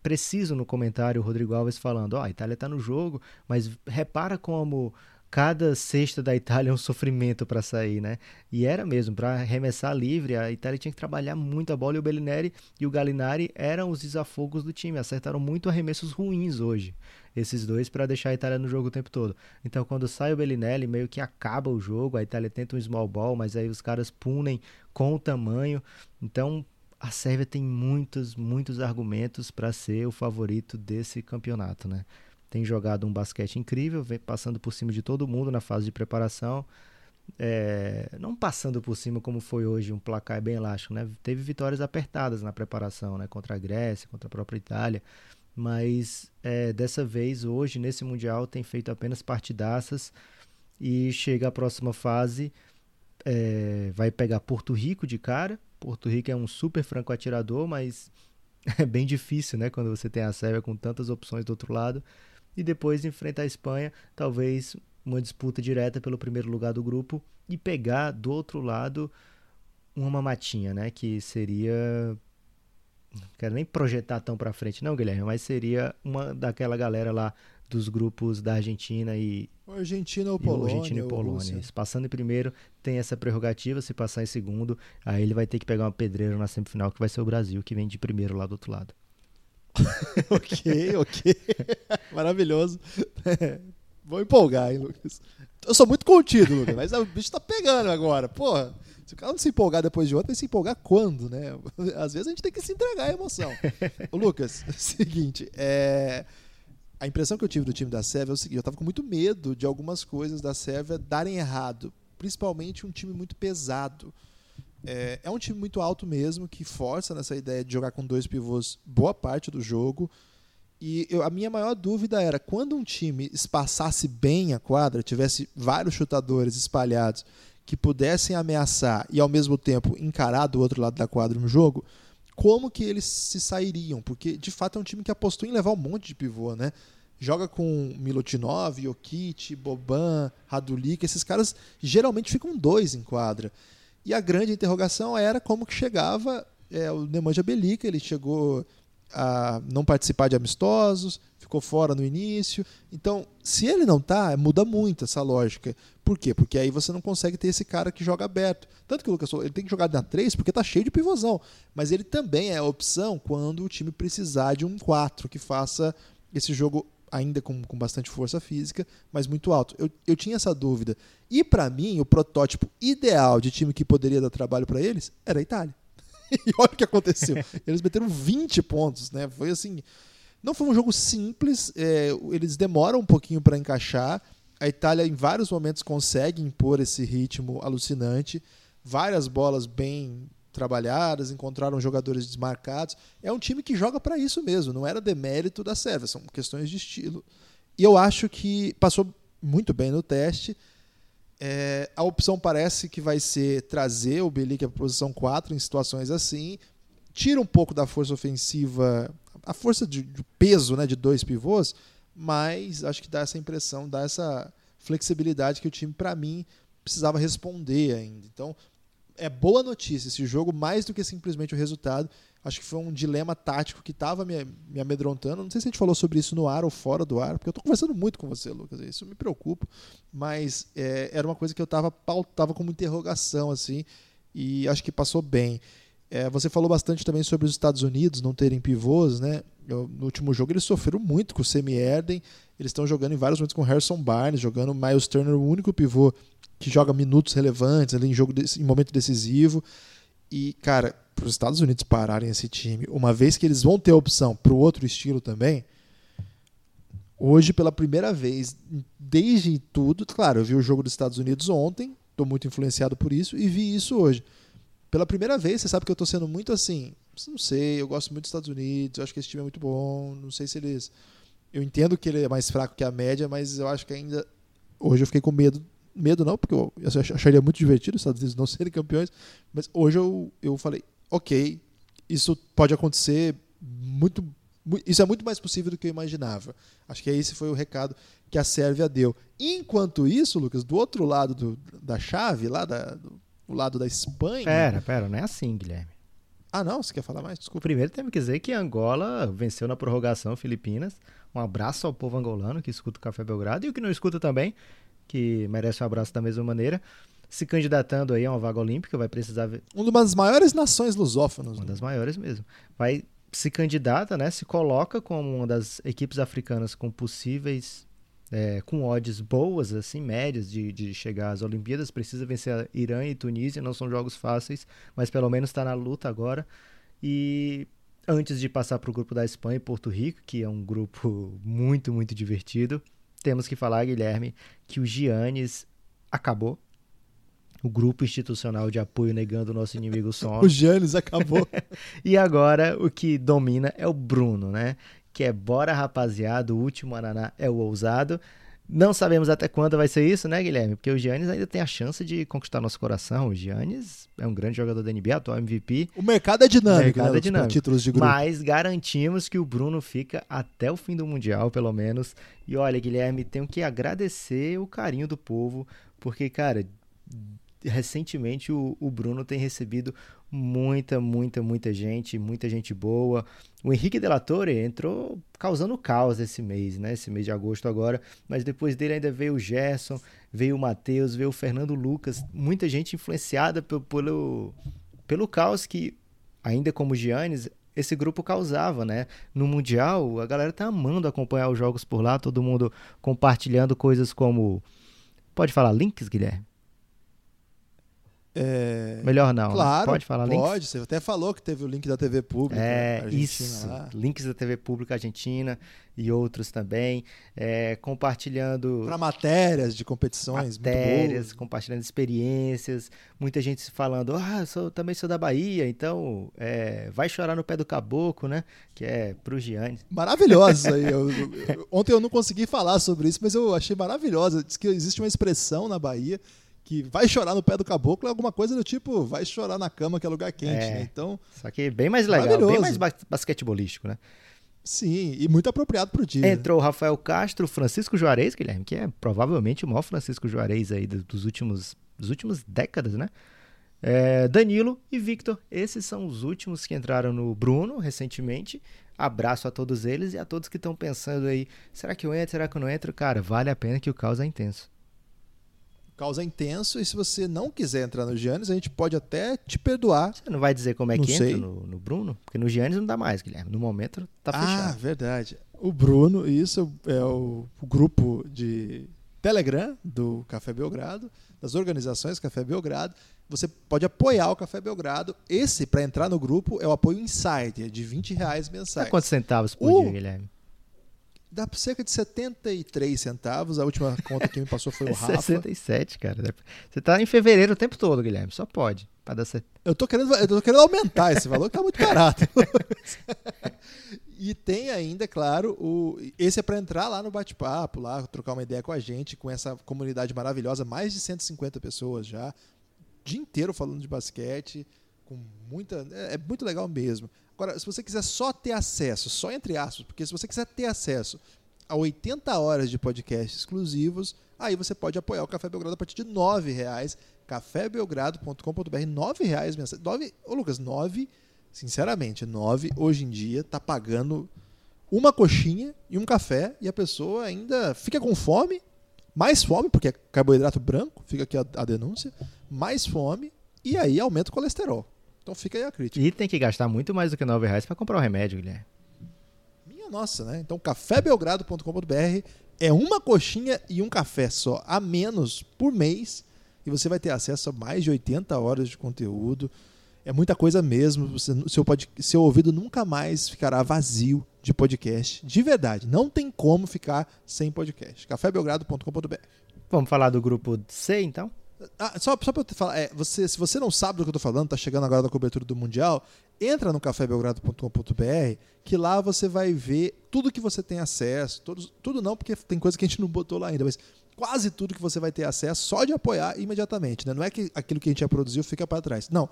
preciso no comentário o Rodrigo Alves falando: Ó, oh, a Itália está no jogo, mas repara como cada cesta da Itália é um sofrimento para sair, né? E era mesmo, para arremessar livre, a Itália tinha que trabalhar muito a bola e o Bellinelli e o Gallinari eram os desafogos do time, acertaram muito arremessos ruins hoje, esses dois, para deixar a Itália no jogo o tempo todo. Então, quando sai o Bellinelli, meio que acaba o jogo, a Itália tenta um small ball, mas aí os caras punem com o tamanho. Então, a Sérvia tem muitos, muitos argumentos para ser o favorito desse campeonato, né? Tem jogado um basquete incrível, vem passando por cima de todo mundo na fase de preparação. É, não passando por cima como foi hoje, um placar bem elástico, né? Teve vitórias apertadas na preparação, né? Contra a Grécia, contra a própria Itália. Mas é, dessa vez, hoje, nesse Mundial, tem feito apenas partidaças e chega à próxima fase. É, vai pegar Porto Rico de cara, Porto Rico é um super franco atirador, mas é bem difícil, né? Quando você tem a Sérvia com tantas opções do outro lado. E depois enfrentar a Espanha, talvez uma disputa direta pelo primeiro lugar do grupo e pegar do outro lado uma matinha, né? Que seria. Não quero nem projetar tão para frente, não, Guilherme, mas seria uma daquela galera lá dos grupos da Argentina e. Argentina ou Polônia. Argentina e Polônia. Passando em primeiro, tem essa prerrogativa. Se passar em segundo, aí ele vai ter que pegar uma pedreira na semifinal, que vai ser o Brasil, que vem de primeiro lá do outro lado. ok, ok. Maravilhoso. Vou empolgar, hein, Lucas? Eu sou muito contido, Lucas, mas o bicho tá pegando agora. Porra, se o cara não se empolgar depois de outro, vai se empolgar quando, né? Às vezes a gente tem que se entregar à emoção. Ô, Lucas, seguinte, é a impressão que eu tive do time da Sérvia é o seguinte: eu estava com muito medo de algumas coisas da Sérvia darem errado, principalmente um time muito pesado. É, é, um time muito alto mesmo, que força nessa ideia de jogar com dois pivôs boa parte do jogo. E eu, a minha maior dúvida era quando um time espaçasse bem a quadra, tivesse vários chutadores espalhados que pudessem ameaçar e ao mesmo tempo encarar do outro lado da quadra no jogo, como que eles se sairiam, porque de fato é um time que apostou em levar um monte de pivô, né? Joga com Milutinov, Jokic, Boban, Radulik, esses caras geralmente ficam dois em quadra. E a grande interrogação era como que chegava é, o Nemanja Belica, ele chegou a não participar de amistosos, ficou fora no início. Então, se ele não tá, muda muito essa lógica. Por quê? Porque aí você não consegue ter esse cara que joga aberto. Tanto que o Lucas ele tem que jogar na 3 porque tá cheio de pivôzão. Mas ele também é a opção quando o time precisar de um 4 que faça esse jogo ainda com, com bastante força física, mas muito alto. Eu, eu tinha essa dúvida. E para mim, o protótipo ideal de time que poderia dar trabalho para eles era a Itália. e olha o que aconteceu. Eles meteram 20 pontos, né? Foi assim. Não foi um jogo simples, é, eles demoram um pouquinho para encaixar. A Itália, em vários momentos, consegue impor esse ritmo alucinante. Várias bolas bem trabalhadas, encontraram jogadores desmarcados. É um time que joga para isso mesmo, não era demérito da Sérvia, são questões de estilo. E eu acho que passou muito bem no teste. É, a opção parece que vai ser trazer o Belic a posição 4 em situações assim. Tira um pouco da força ofensiva, a força de, de, peso né, de dois pivôs, mas acho que dá essa impressão, dá essa flexibilidade que o time, para mim, precisava responder ainda. Então, é boa notícia esse jogo, mais do que simplesmente o resultado. Acho que foi um dilema tático que estava me, me amedrontando. Não sei se a gente falou sobre isso no ar ou fora do ar, porque eu estou conversando muito com você, Lucas. Isso me preocupa. Mas é, era uma coisa que eu estava tava como interrogação, assim, e acho que passou bem. É, você falou bastante também sobre os Estados Unidos não terem pivôs, né? Eu, no último jogo eles sofreram muito com o Semi Erden. Eles estão jogando em vários momentos com Harrison Barnes, jogando Miles Turner, o único pivô que joga minutos relevantes ali em jogo de, em momento decisivo. E, cara, para os Estados Unidos pararem esse time, uma vez que eles vão ter opção para o outro estilo também, hoje, pela primeira vez, desde tudo, claro, eu vi o jogo dos Estados Unidos ontem, estou muito influenciado por isso, e vi isso hoje. Pela primeira vez, você sabe que eu estou sendo muito assim, não sei, eu gosto muito dos Estados Unidos, eu acho que esse time é muito bom, não sei se eles. Eu entendo que ele é mais fraco que a média, mas eu acho que ainda. Hoje eu fiquei com medo medo não, porque eu acharia muito divertido os Estados Unidos não serem campeões, mas hoje eu, eu falei, ok, isso pode acontecer muito, isso é muito mais possível do que eu imaginava. Acho que esse foi o recado que a Sérvia deu. Enquanto isso, Lucas, do outro lado do, da chave, lá da, do, do lado da Espanha... Pera, pera, não é assim, Guilherme. Ah, não? Você quer falar mais? Desculpa. Primeiro temos que dizer que Angola venceu na prorrogação Filipinas. Um abraço ao povo angolano que escuta o Café Belgrado e o que não escuta também que merece um abraço da mesma maneira, se candidatando aí a uma vaga olímpica, vai precisar ver... Uma das maiores nações lusófonas. Uma né? das maiores mesmo. Vai se candidata, né, se coloca como uma das equipes africanas com possíveis é, com odds boas, assim, médias de, de chegar às Olimpíadas, precisa vencer Irã e Tunísia, não são jogos fáceis, mas pelo menos está na luta agora. E antes de passar para o grupo da Espanha e Porto Rico, que é um grupo muito, muito divertido, temos que falar, Guilherme, que o Giannis acabou. O grupo institucional de apoio negando o nosso inimigo sono. o Giannis acabou. e agora o que domina é o Bruno, né? Que é bora rapaziada, o último ananá é o ousado. Não sabemos até quando vai ser isso, né, Guilherme? Porque o Giannis ainda tem a chance de conquistar nosso coração. O Giannis é um grande jogador da NBA, atual MVP. O mercado é dinâmico, o mercado né, é dinâmico. títulos de grupo. Mas garantimos que o Bruno fica até o fim do Mundial, pelo menos. E olha, Guilherme, tenho que agradecer o carinho do povo, porque, cara, recentemente o, o Bruno tem recebido muita, muita, muita gente, muita gente boa. O Henrique Delatore entrou causando caos esse mês, né? Esse mês de agosto agora, mas depois dele ainda veio o Gerson, veio o Matheus, veio o Fernando Lucas, muita gente influenciada pelo, pelo caos que, ainda como Giannis, esse grupo causava, né? No Mundial, a galera tá amando acompanhar os jogos por lá, todo mundo compartilhando coisas como. Pode falar links, Guilherme? É... Melhor não. Né? Claro. Né? Pode falar links? Pode, você até falou que teve o link da TV Pública. É, isso. Lá. Links da TV Pública Argentina e outros também. É, compartilhando. Para matérias de competições. Matérias, compartilhando experiências. Muita gente falando, ah, sou, também sou da Bahia, então é, vai chorar no pé do caboclo, né? Que é pro Gianni. Maravilhoso aí. Eu, eu, ontem eu não consegui falar sobre isso, mas eu achei maravilhosa. Diz que existe uma expressão na Bahia que vai chorar no pé do caboclo é alguma coisa do tipo, vai chorar na cama que é lugar quente, é, né? Então. Só que bem mais legal, bem mais basquetebolístico, né? Sim, e muito apropriado pro dia. Entrou o Rafael Castro, Francisco Juarez, Guilherme, que é provavelmente o maior Francisco Juarez aí dos últimos, dos últimos décadas, né? É, Danilo e Victor, esses são os últimos que entraram no Bruno recentemente. Abraço a todos eles e a todos que estão pensando aí: será que eu entro, será que eu não entro? Cara, vale a pena que o caos é intenso causa intenso e se você não quiser entrar no Giannis, a gente pode até te perdoar. Você não vai dizer como é não que sei. entra no, no, Bruno? Porque no Giannis não dá mais, Guilherme. No momento tá ah, fechado. Ah, verdade. O Bruno, isso é o, o grupo de Telegram do Café Belgrado, das organizações Café Belgrado. Você pode apoiar o Café Belgrado. Esse, para entrar no grupo, é o apoio Insider, de 20 reais mensais. Tá quantos centavos por o... dia, Guilherme? Dá cerca de 73 centavos. A última conta que me passou foi o Rafa. 67, cara. Você tá em fevereiro o tempo todo, Guilherme. Só pode. Para dar. Eu tô querendo, eu tô querendo aumentar esse valor, que tá muito barato. e tem ainda, claro, o esse é para entrar lá no bate-papo, lá trocar uma ideia com a gente, com essa comunidade maravilhosa, mais de 150 pessoas já, o dia inteiro falando de basquete, com muita, é, é muito legal mesmo. Agora, se você quiser só ter acesso, só entre aspas, porque se você quiser ter acesso a 80 horas de podcast exclusivos, aí você pode apoiar o Café Belgrado a partir de R$ reais, cafébelgrado.com.br, R$ reais mensais. Nove, ô Lucas, nove, sinceramente, nove hoje em dia tá pagando uma coxinha e um café e a pessoa ainda fica com fome, mais fome, porque é carboidrato branco, fica aqui a, a denúncia, mais fome e aí aumenta o colesterol. Então fica aí a crítica. E tem que gastar muito mais do que nove reais para comprar o remédio, Guilherme. Minha nossa, né? Então cafébelgrado.com.br é uma coxinha e um café só, a menos por mês, e você vai ter acesso a mais de 80 horas de conteúdo. É muita coisa mesmo. Você, seu, pod, seu ouvido nunca mais ficará vazio de podcast. De verdade. Não tem como ficar sem podcast. cafébelgrado.com.br. Vamos falar do grupo C, então? Ah, só, só para eu te falar, é, você, se você não sabe do que eu tô falando, tá chegando agora na cobertura do Mundial, entra no cafébelgrado.com.br que lá você vai ver tudo que você tem acesso. Todos, tudo não, porque tem coisa que a gente não botou lá ainda, mas quase tudo que você vai ter acesso só de apoiar imediatamente. Né? Não é que aquilo que a gente já produziu fica para trás. Não.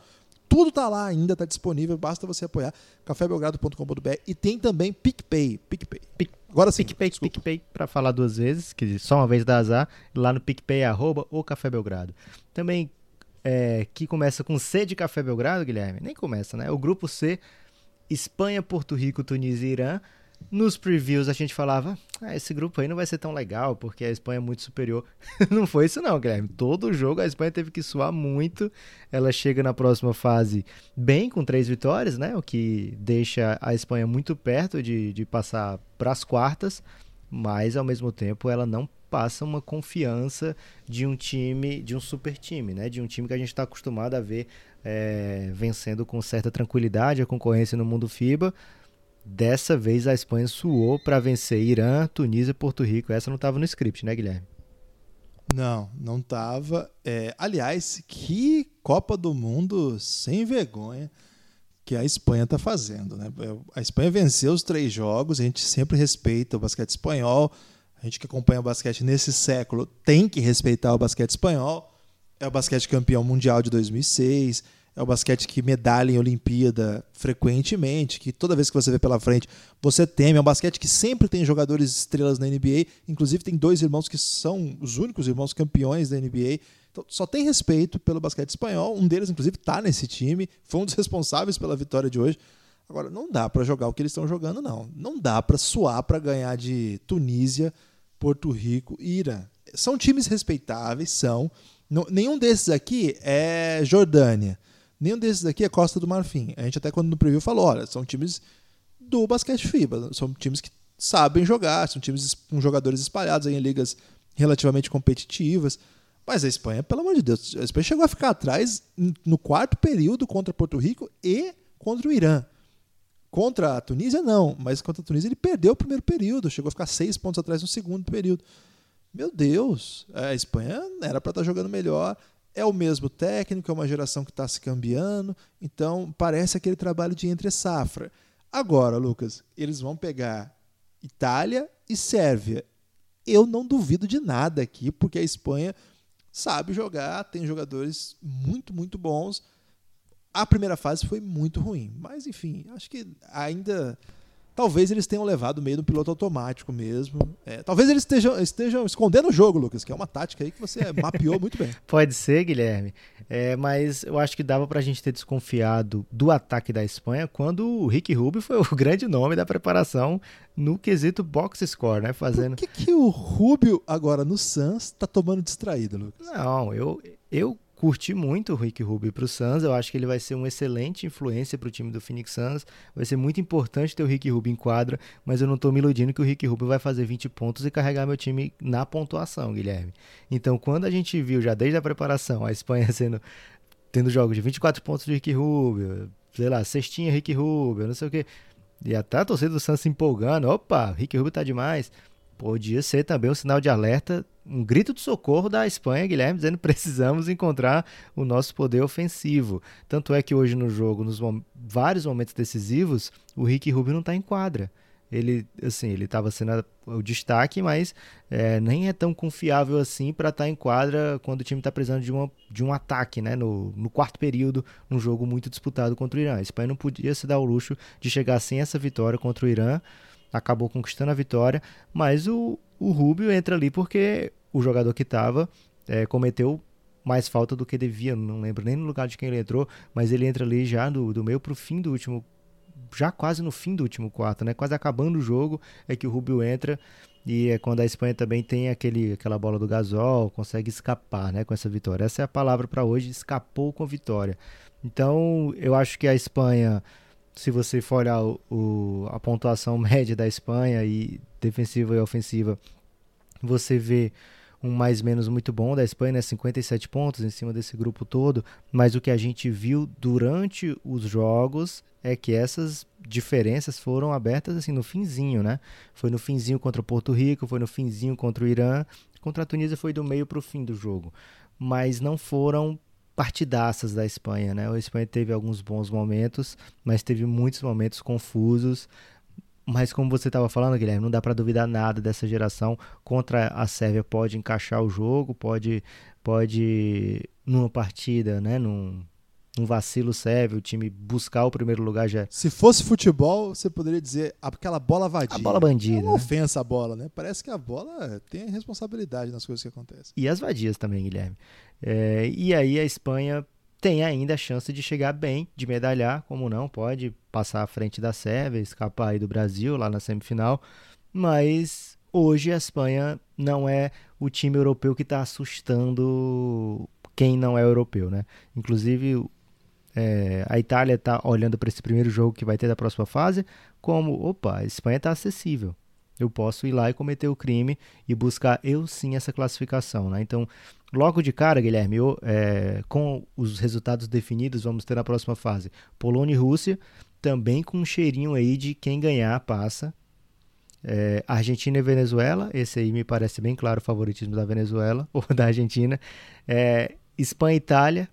Tudo está lá ainda, está disponível, basta você apoiar cafébelgrado.com.br e tem também PicPay. PicPay. Pic, Agora sim. PicPay, desculpa. PicPay, para falar duas vezes, que só uma vez dá azar, lá no PicPay, arroba o Café Belgrado. Também, é, que começa com C de Café Belgrado, Guilherme? Nem começa, né? O grupo C, Espanha, Porto Rico, Tunísia e Irã nos previews a gente falava, ah, esse grupo aí não vai ser tão legal porque a Espanha é muito superior. não foi isso não, Guilherme. Todo jogo a Espanha teve que suar muito. Ela chega na próxima fase bem com três vitórias, né? O que deixa a Espanha muito perto de, de passar para as quartas, mas ao mesmo tempo ela não passa uma confiança de um time, de um super time, né? De um time que a gente está acostumado a ver é, vencendo com certa tranquilidade a concorrência no mundo FIBA Dessa vez a Espanha suou para vencer Irã, Tunísia e Porto Rico. Essa não estava no script, né, Guilherme? Não, não estava. É, aliás, que Copa do Mundo sem vergonha que a Espanha está fazendo. Né? A Espanha venceu os três jogos, a gente sempre respeita o basquete espanhol. A gente que acompanha o basquete nesse século tem que respeitar o basquete espanhol. É o basquete campeão mundial de 2006 é o basquete que medalha em Olimpíada frequentemente, que toda vez que você vê pela frente você teme. É um basquete que sempre tem jogadores estrelas na NBA, inclusive tem dois irmãos que são os únicos irmãos campeões da NBA. Então, só tem respeito pelo basquete espanhol. Um deles, inclusive, está nesse time, foi um dos responsáveis pela vitória de hoje. Agora, não dá para jogar o que eles estão jogando, não. Não dá para suar para ganhar de Tunísia, Porto Rico e Irã. São times respeitáveis, são. nenhum desses aqui é Jordânia. Nenhum desses aqui é Costa do Marfim. A gente até quando no preview falou, olha, são times do basquete FIBA, são times que sabem jogar, são times com jogadores espalhados em ligas relativamente competitivas. Mas a Espanha, pelo amor de Deus, a Espanha chegou a ficar atrás no quarto período contra Porto Rico e contra o Irã. Contra a Tunísia, não, mas contra a Tunísia ele perdeu o primeiro período, chegou a ficar seis pontos atrás no segundo período. Meu Deus, a Espanha era para estar tá jogando melhor é o mesmo técnico, é uma geração que está se cambiando, então parece aquele trabalho de entre safra. Agora, Lucas, eles vão pegar Itália e Sérvia. Eu não duvido de nada aqui, porque a Espanha sabe jogar, tem jogadores muito, muito bons. A primeira fase foi muito ruim, mas enfim, acho que ainda Talvez eles tenham levado meio do piloto automático mesmo. É, talvez eles estejam, estejam escondendo o jogo, Lucas, que é uma tática aí que você mapeou muito bem. Pode ser, Guilherme. É, mas eu acho que dava para a gente ter desconfiado do ataque da Espanha quando o Rick Rubio foi o grande nome da preparação no quesito box score, né? Fazendo... Por que, que o Rubio agora no Suns está tomando distraído, Lucas? Não, eu, eu curti muito o Rick Rubio para o Suns. Eu acho que ele vai ser uma excelente influência para o time do Phoenix Suns. Vai ser muito importante ter o Rick Rubio em quadra, mas eu não estou me iludindo que o Rick Rubio vai fazer 20 pontos e carregar meu time na pontuação, Guilherme. Então, quando a gente viu já desde a preparação a Espanha sendo tendo jogos de 24 pontos de Rick Rubio, sei lá, cestinha Rick Rubio, não sei o que, e até a torcida do Suns se empolgando, opa, Rick Rubio tá demais. Podia ser também um sinal de alerta um grito de socorro da Espanha, Guilherme, dizendo precisamos encontrar o nosso poder ofensivo. Tanto é que hoje no jogo, nos vários momentos decisivos, o Rick Rubio não está em quadra. Ele, assim, ele estava sendo o destaque, mas é, nem é tão confiável assim para estar tá em quadra quando o time está precisando de, uma, de um ataque, né? No, no quarto período, um jogo muito disputado contra o Irã. A Espanha não podia se dar o luxo de chegar sem essa vitória contra o Irã acabou conquistando a vitória, mas o, o Rubio entra ali porque o jogador que estava é, cometeu mais falta do que devia, não lembro nem no lugar de quem ele entrou, mas ele entra ali já do, do meio pro fim do último, já quase no fim do último quarto, né? Quase acabando o jogo, é que o Rubio entra e é quando a Espanha também tem aquele, aquela bola do Gasol, consegue escapar, né, com essa vitória. Essa é a palavra para hoje, escapou com vitória. Então, eu acho que a Espanha, se você for olhar o, o, a pontuação média da Espanha e defensiva e ofensiva, você vê um mais menos muito bom da Espanha, né? 57 pontos em cima desse grupo todo, mas o que a gente viu durante os jogos é que essas diferenças foram abertas assim no finzinho, né? Foi no finzinho contra o Porto Rico, foi no finzinho contra o Irã, contra a Tunísia foi do meio para o fim do jogo, mas não foram partidaças da Espanha, né? A Espanha teve alguns bons momentos, mas teve muitos momentos confusos. Mas como você estava falando, Guilherme, não dá para duvidar nada dessa geração. Contra a Sérvia pode encaixar o jogo, pode, pode numa partida, né, num, num vacilo sérvio, o time buscar o primeiro lugar já. Se fosse futebol, você poderia dizer aquela bola vadia. A bola bandida. É uma né? ofensa a bola, né? Parece que a bola tem responsabilidade nas coisas que acontecem. E as vadias também, Guilherme. É, e aí a Espanha tem ainda a chance de chegar bem, de medalhar, como não, pode passar à frente da Sérvia, escapar aí do Brasil lá na semifinal, mas hoje a Espanha não é o time europeu que está assustando quem não é europeu, né? Inclusive é, a Itália está olhando para esse primeiro jogo que vai ter da próxima fase como, opa, a Espanha está acessível. Eu posso ir lá e cometer o crime e buscar eu sim essa classificação, né? Então Logo de cara, Guilherme, eu, é, com os resultados definidos, vamos ter na próxima fase Polônia e Rússia, também com um cheirinho aí de quem ganhar passa. É, Argentina e Venezuela, esse aí me parece bem claro o favoritismo da Venezuela ou da Argentina. É, Espanha e Itália,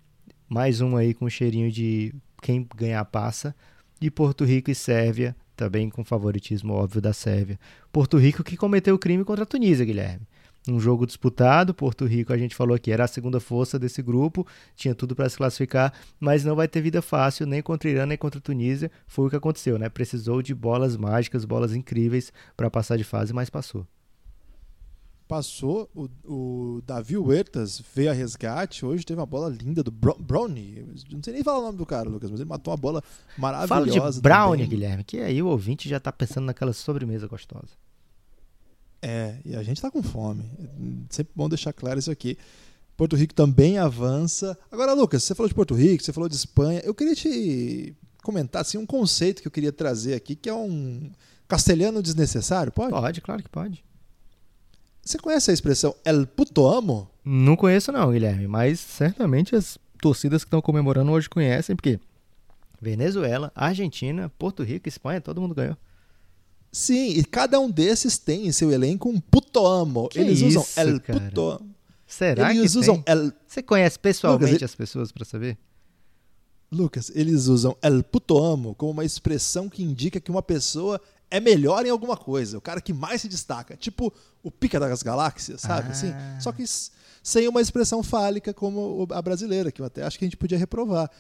mais um aí com cheirinho de quem ganhar passa. E Porto Rico e Sérvia, também com favoritismo óbvio da Sérvia. Porto Rico que cometeu crime contra a Tunísia, Guilherme um jogo disputado. Porto Rico, a gente falou que era a segunda força desse grupo, tinha tudo para se classificar, mas não vai ter vida fácil nem contra o Irã nem contra Tunísia. Foi o que aconteceu, né? Precisou de bolas mágicas, bolas incríveis para passar de fase, mas passou. Passou, o, o Davi Huertas veio a resgate. Hoje teve uma bola linda do Brownie. Não sei nem falar o nome do cara, Lucas, mas ele matou uma bola maravilhosa. Fala de Brownie, Guilherme, que aí o ouvinte já está pensando naquela sobremesa gostosa. É, e a gente está com fome. Sempre bom deixar claro isso aqui. Porto Rico também avança. Agora, Lucas, você falou de Porto Rico, você falou de Espanha. Eu queria te comentar assim, um conceito que eu queria trazer aqui, que é um castelhano desnecessário. Pode? Pode, claro que pode. Você conhece a expressão El puto amo? Não conheço não, Guilherme, mas certamente as torcidas que estão comemorando hoje conhecem, porque Venezuela, Argentina, Porto Rico, Espanha, todo mundo ganhou. Sim, e cada um desses tem em seu elenco um puto amo. Que Eles isso, usam el cara? puto. Será Eles que usam tem? el Você conhece pessoalmente Lucas, as pessoas para saber? Lucas, eles usam el puto amo como uma expressão que indica que uma pessoa é melhor em alguma coisa, o cara que mais se destaca, tipo o pica das galáxias, sabe? Ah. Assim, só que sem uma expressão fálica como a brasileira, que eu até acho que a gente podia reprovar.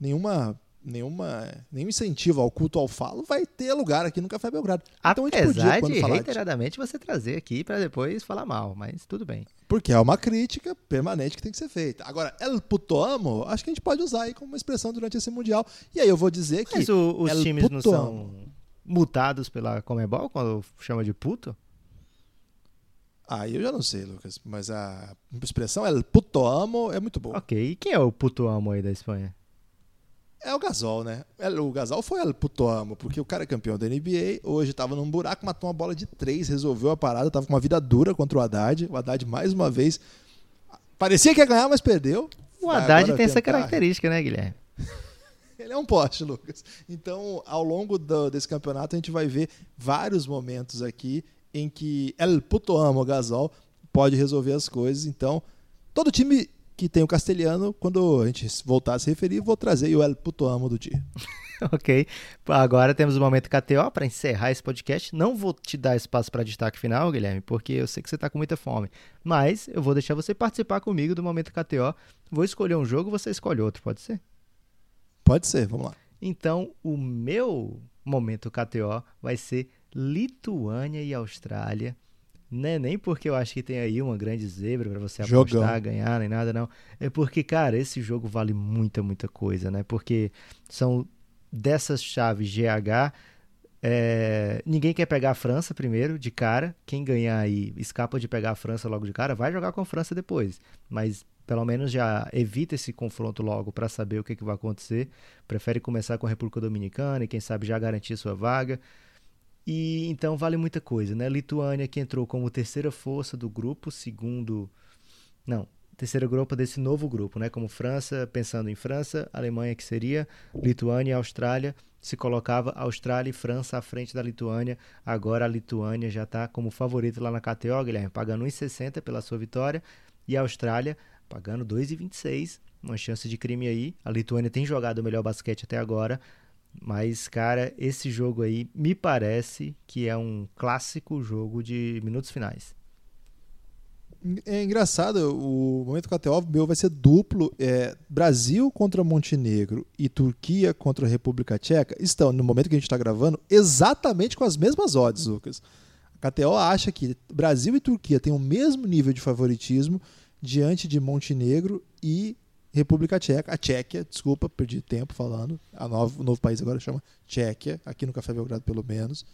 Nenhuma, nenhuma, nenhum incentivo ao culto ao falo vai ter lugar aqui no Café Belgrado. Então a gente Apesar podia, quando de falar de- reiteradamente você trazer aqui para depois falar mal, mas tudo bem. Porque é uma crítica permanente que tem que ser feita. Agora, el puto amo, acho que a gente pode usar aí como uma expressão durante esse Mundial. E aí eu vou dizer que Mas os times não são. Multados pela Comebol quando chama de puto? Aí eu já não sei, Lucas. Mas a expressão el puto amo é muito boa. Ok, e quem é o puto amo aí da Espanha? É o Gasol, né? El- O Gasol foi el puto amo, porque o cara é campeão da NBA, hoje tava num buraco, matou uma bola de três, resolveu a parada, tava com uma vida dura contra o Haddad. O Haddad, mais uma vez, parecia que ia ganhar, mas perdeu. O Haddad tem essa característica, né, Guilherme? Ele é um poste, Lucas. Então, ao longo do- desse campeonato, a gente vai ver vários momentos aqui em que El Puto Amo Gasol pode resolver as coisas. Então, todo time que tem o castelhano, quando a gente voltar a se referir, vou trazer o El Puto Amo do dia. ok. Agora temos o momento KTO para encerrar esse podcast. Não vou te dar espaço para destaque final, Guilherme, porque eu sei que você está com muita fome. Mas eu vou deixar você participar comigo do momento KTO. Vou escolher um jogo, você escolhe outro, pode ser? Pode ser, vamos lá. Então, o meu momento KTO vai ser Lituânia e Austrália Né? Nem porque eu acho que tem aí uma grande zebra para você Jogão. apostar, ganhar, nem nada, não. É porque, cara, esse jogo vale muita, muita coisa, né? Porque são dessas chaves GH. É, ninguém quer pegar a França primeiro, de cara. Quem ganhar aí escapa de pegar a França logo de cara, vai jogar com a França depois. Mas pelo menos já evita esse confronto logo para saber o que, que vai acontecer. Prefere começar com a República Dominicana e quem sabe já garantir sua vaga. E então vale muita coisa, né? Lituânia que entrou como terceira força do grupo, segundo. Não, terceira grupo desse novo grupo, né? Como França, pensando em França, Alemanha que seria, Lituânia e Austrália. Se colocava Austrália e França à frente da Lituânia. Agora a Lituânia já está como favorita lá na KTO, Guilherme, pagando 1,60 pela sua vitória. E a Austrália pagando 2,26. Uma chance de crime aí. A Lituânia tem jogado o melhor basquete até agora. Mas, cara, esse jogo aí me parece que é um clássico jogo de minutos finais. É engraçado, o momento KTO meu vai ser duplo. É, Brasil contra Montenegro e Turquia contra a República Tcheca estão, no momento que a gente está gravando, exatamente com as mesmas odds, Lucas. A KTO acha que Brasil e Turquia têm o mesmo nível de favoritismo diante de Montenegro e República Tcheca, a Tchequia, desculpa, perdi tempo falando. A novo, o novo país agora chama Tchequia, aqui no Café Belgrado pelo menos.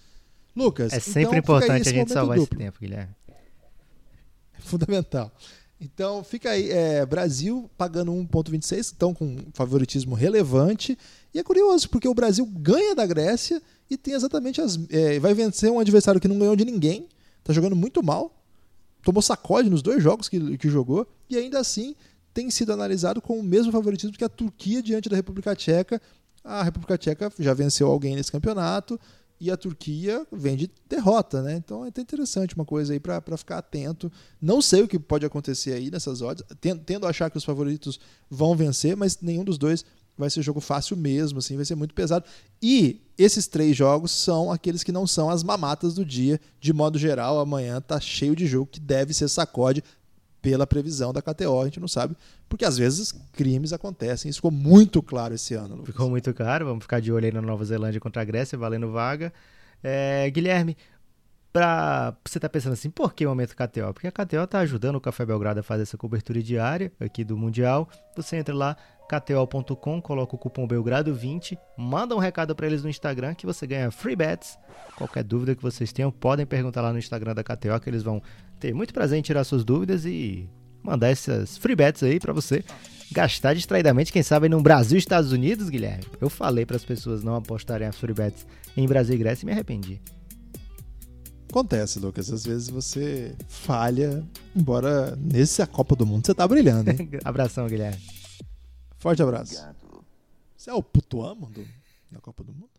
Lucas, é sempre então, importante a gente salvar duplo. esse tempo, Guilherme. É fundamental. Então fica aí, é, Brasil pagando 1,26, estão com favoritismo relevante. E é curioso, porque o Brasil ganha da Grécia e tem exatamente as. É, vai vencer um adversário que não ganhou de ninguém, está jogando muito mal, tomou sacode nos dois jogos que, que jogou, e ainda assim tem sido analisado com o mesmo favoritismo que a Turquia diante da República Tcheca. A República Tcheca já venceu alguém nesse campeonato e a Turquia vem de derrota, né? Então é até interessante uma coisa aí para ficar atento. Não sei o que pode acontecer aí nessas odds, tendo a achar que os favoritos vão vencer, mas nenhum dos dois vai ser jogo fácil mesmo, assim, vai ser muito pesado. E esses três jogos são aqueles que não são as mamatas do dia. De modo geral, amanhã tá cheio de jogo que deve ser sacode pela previsão da KTO, a gente não sabe, porque às vezes crimes acontecem. Isso ficou muito claro esse ano. Lucas. Ficou muito claro, vamos ficar de olho aí na Nova Zelândia contra a Grécia, valendo vaga. É, Guilherme, pra você tá pensando assim, por que o momento KTO? Porque a KTO tá ajudando o Café Belgrado a fazer essa cobertura diária aqui do Mundial. Você entra lá, kto.com, coloca o cupom Belgrado20, manda um recado para eles no Instagram que você ganha free bets. Qualquer dúvida que vocês tenham, podem perguntar lá no Instagram da KTO que eles vão ter muito prazer em tirar suas dúvidas e mandar essas free bets aí para você gastar distraidamente, quem sabe no Brasil e Estados Unidos, Guilherme. Eu falei para as pessoas não apostarem as free bets em Brasil e Grécia e me arrependi. Acontece, Lucas. Às vezes você falha, embora nesse a Copa do Mundo você tá brilhando, hein? Abração, Guilherme. Forte abraço. Obrigado. Você é o puto amo do, da Copa do Mundo?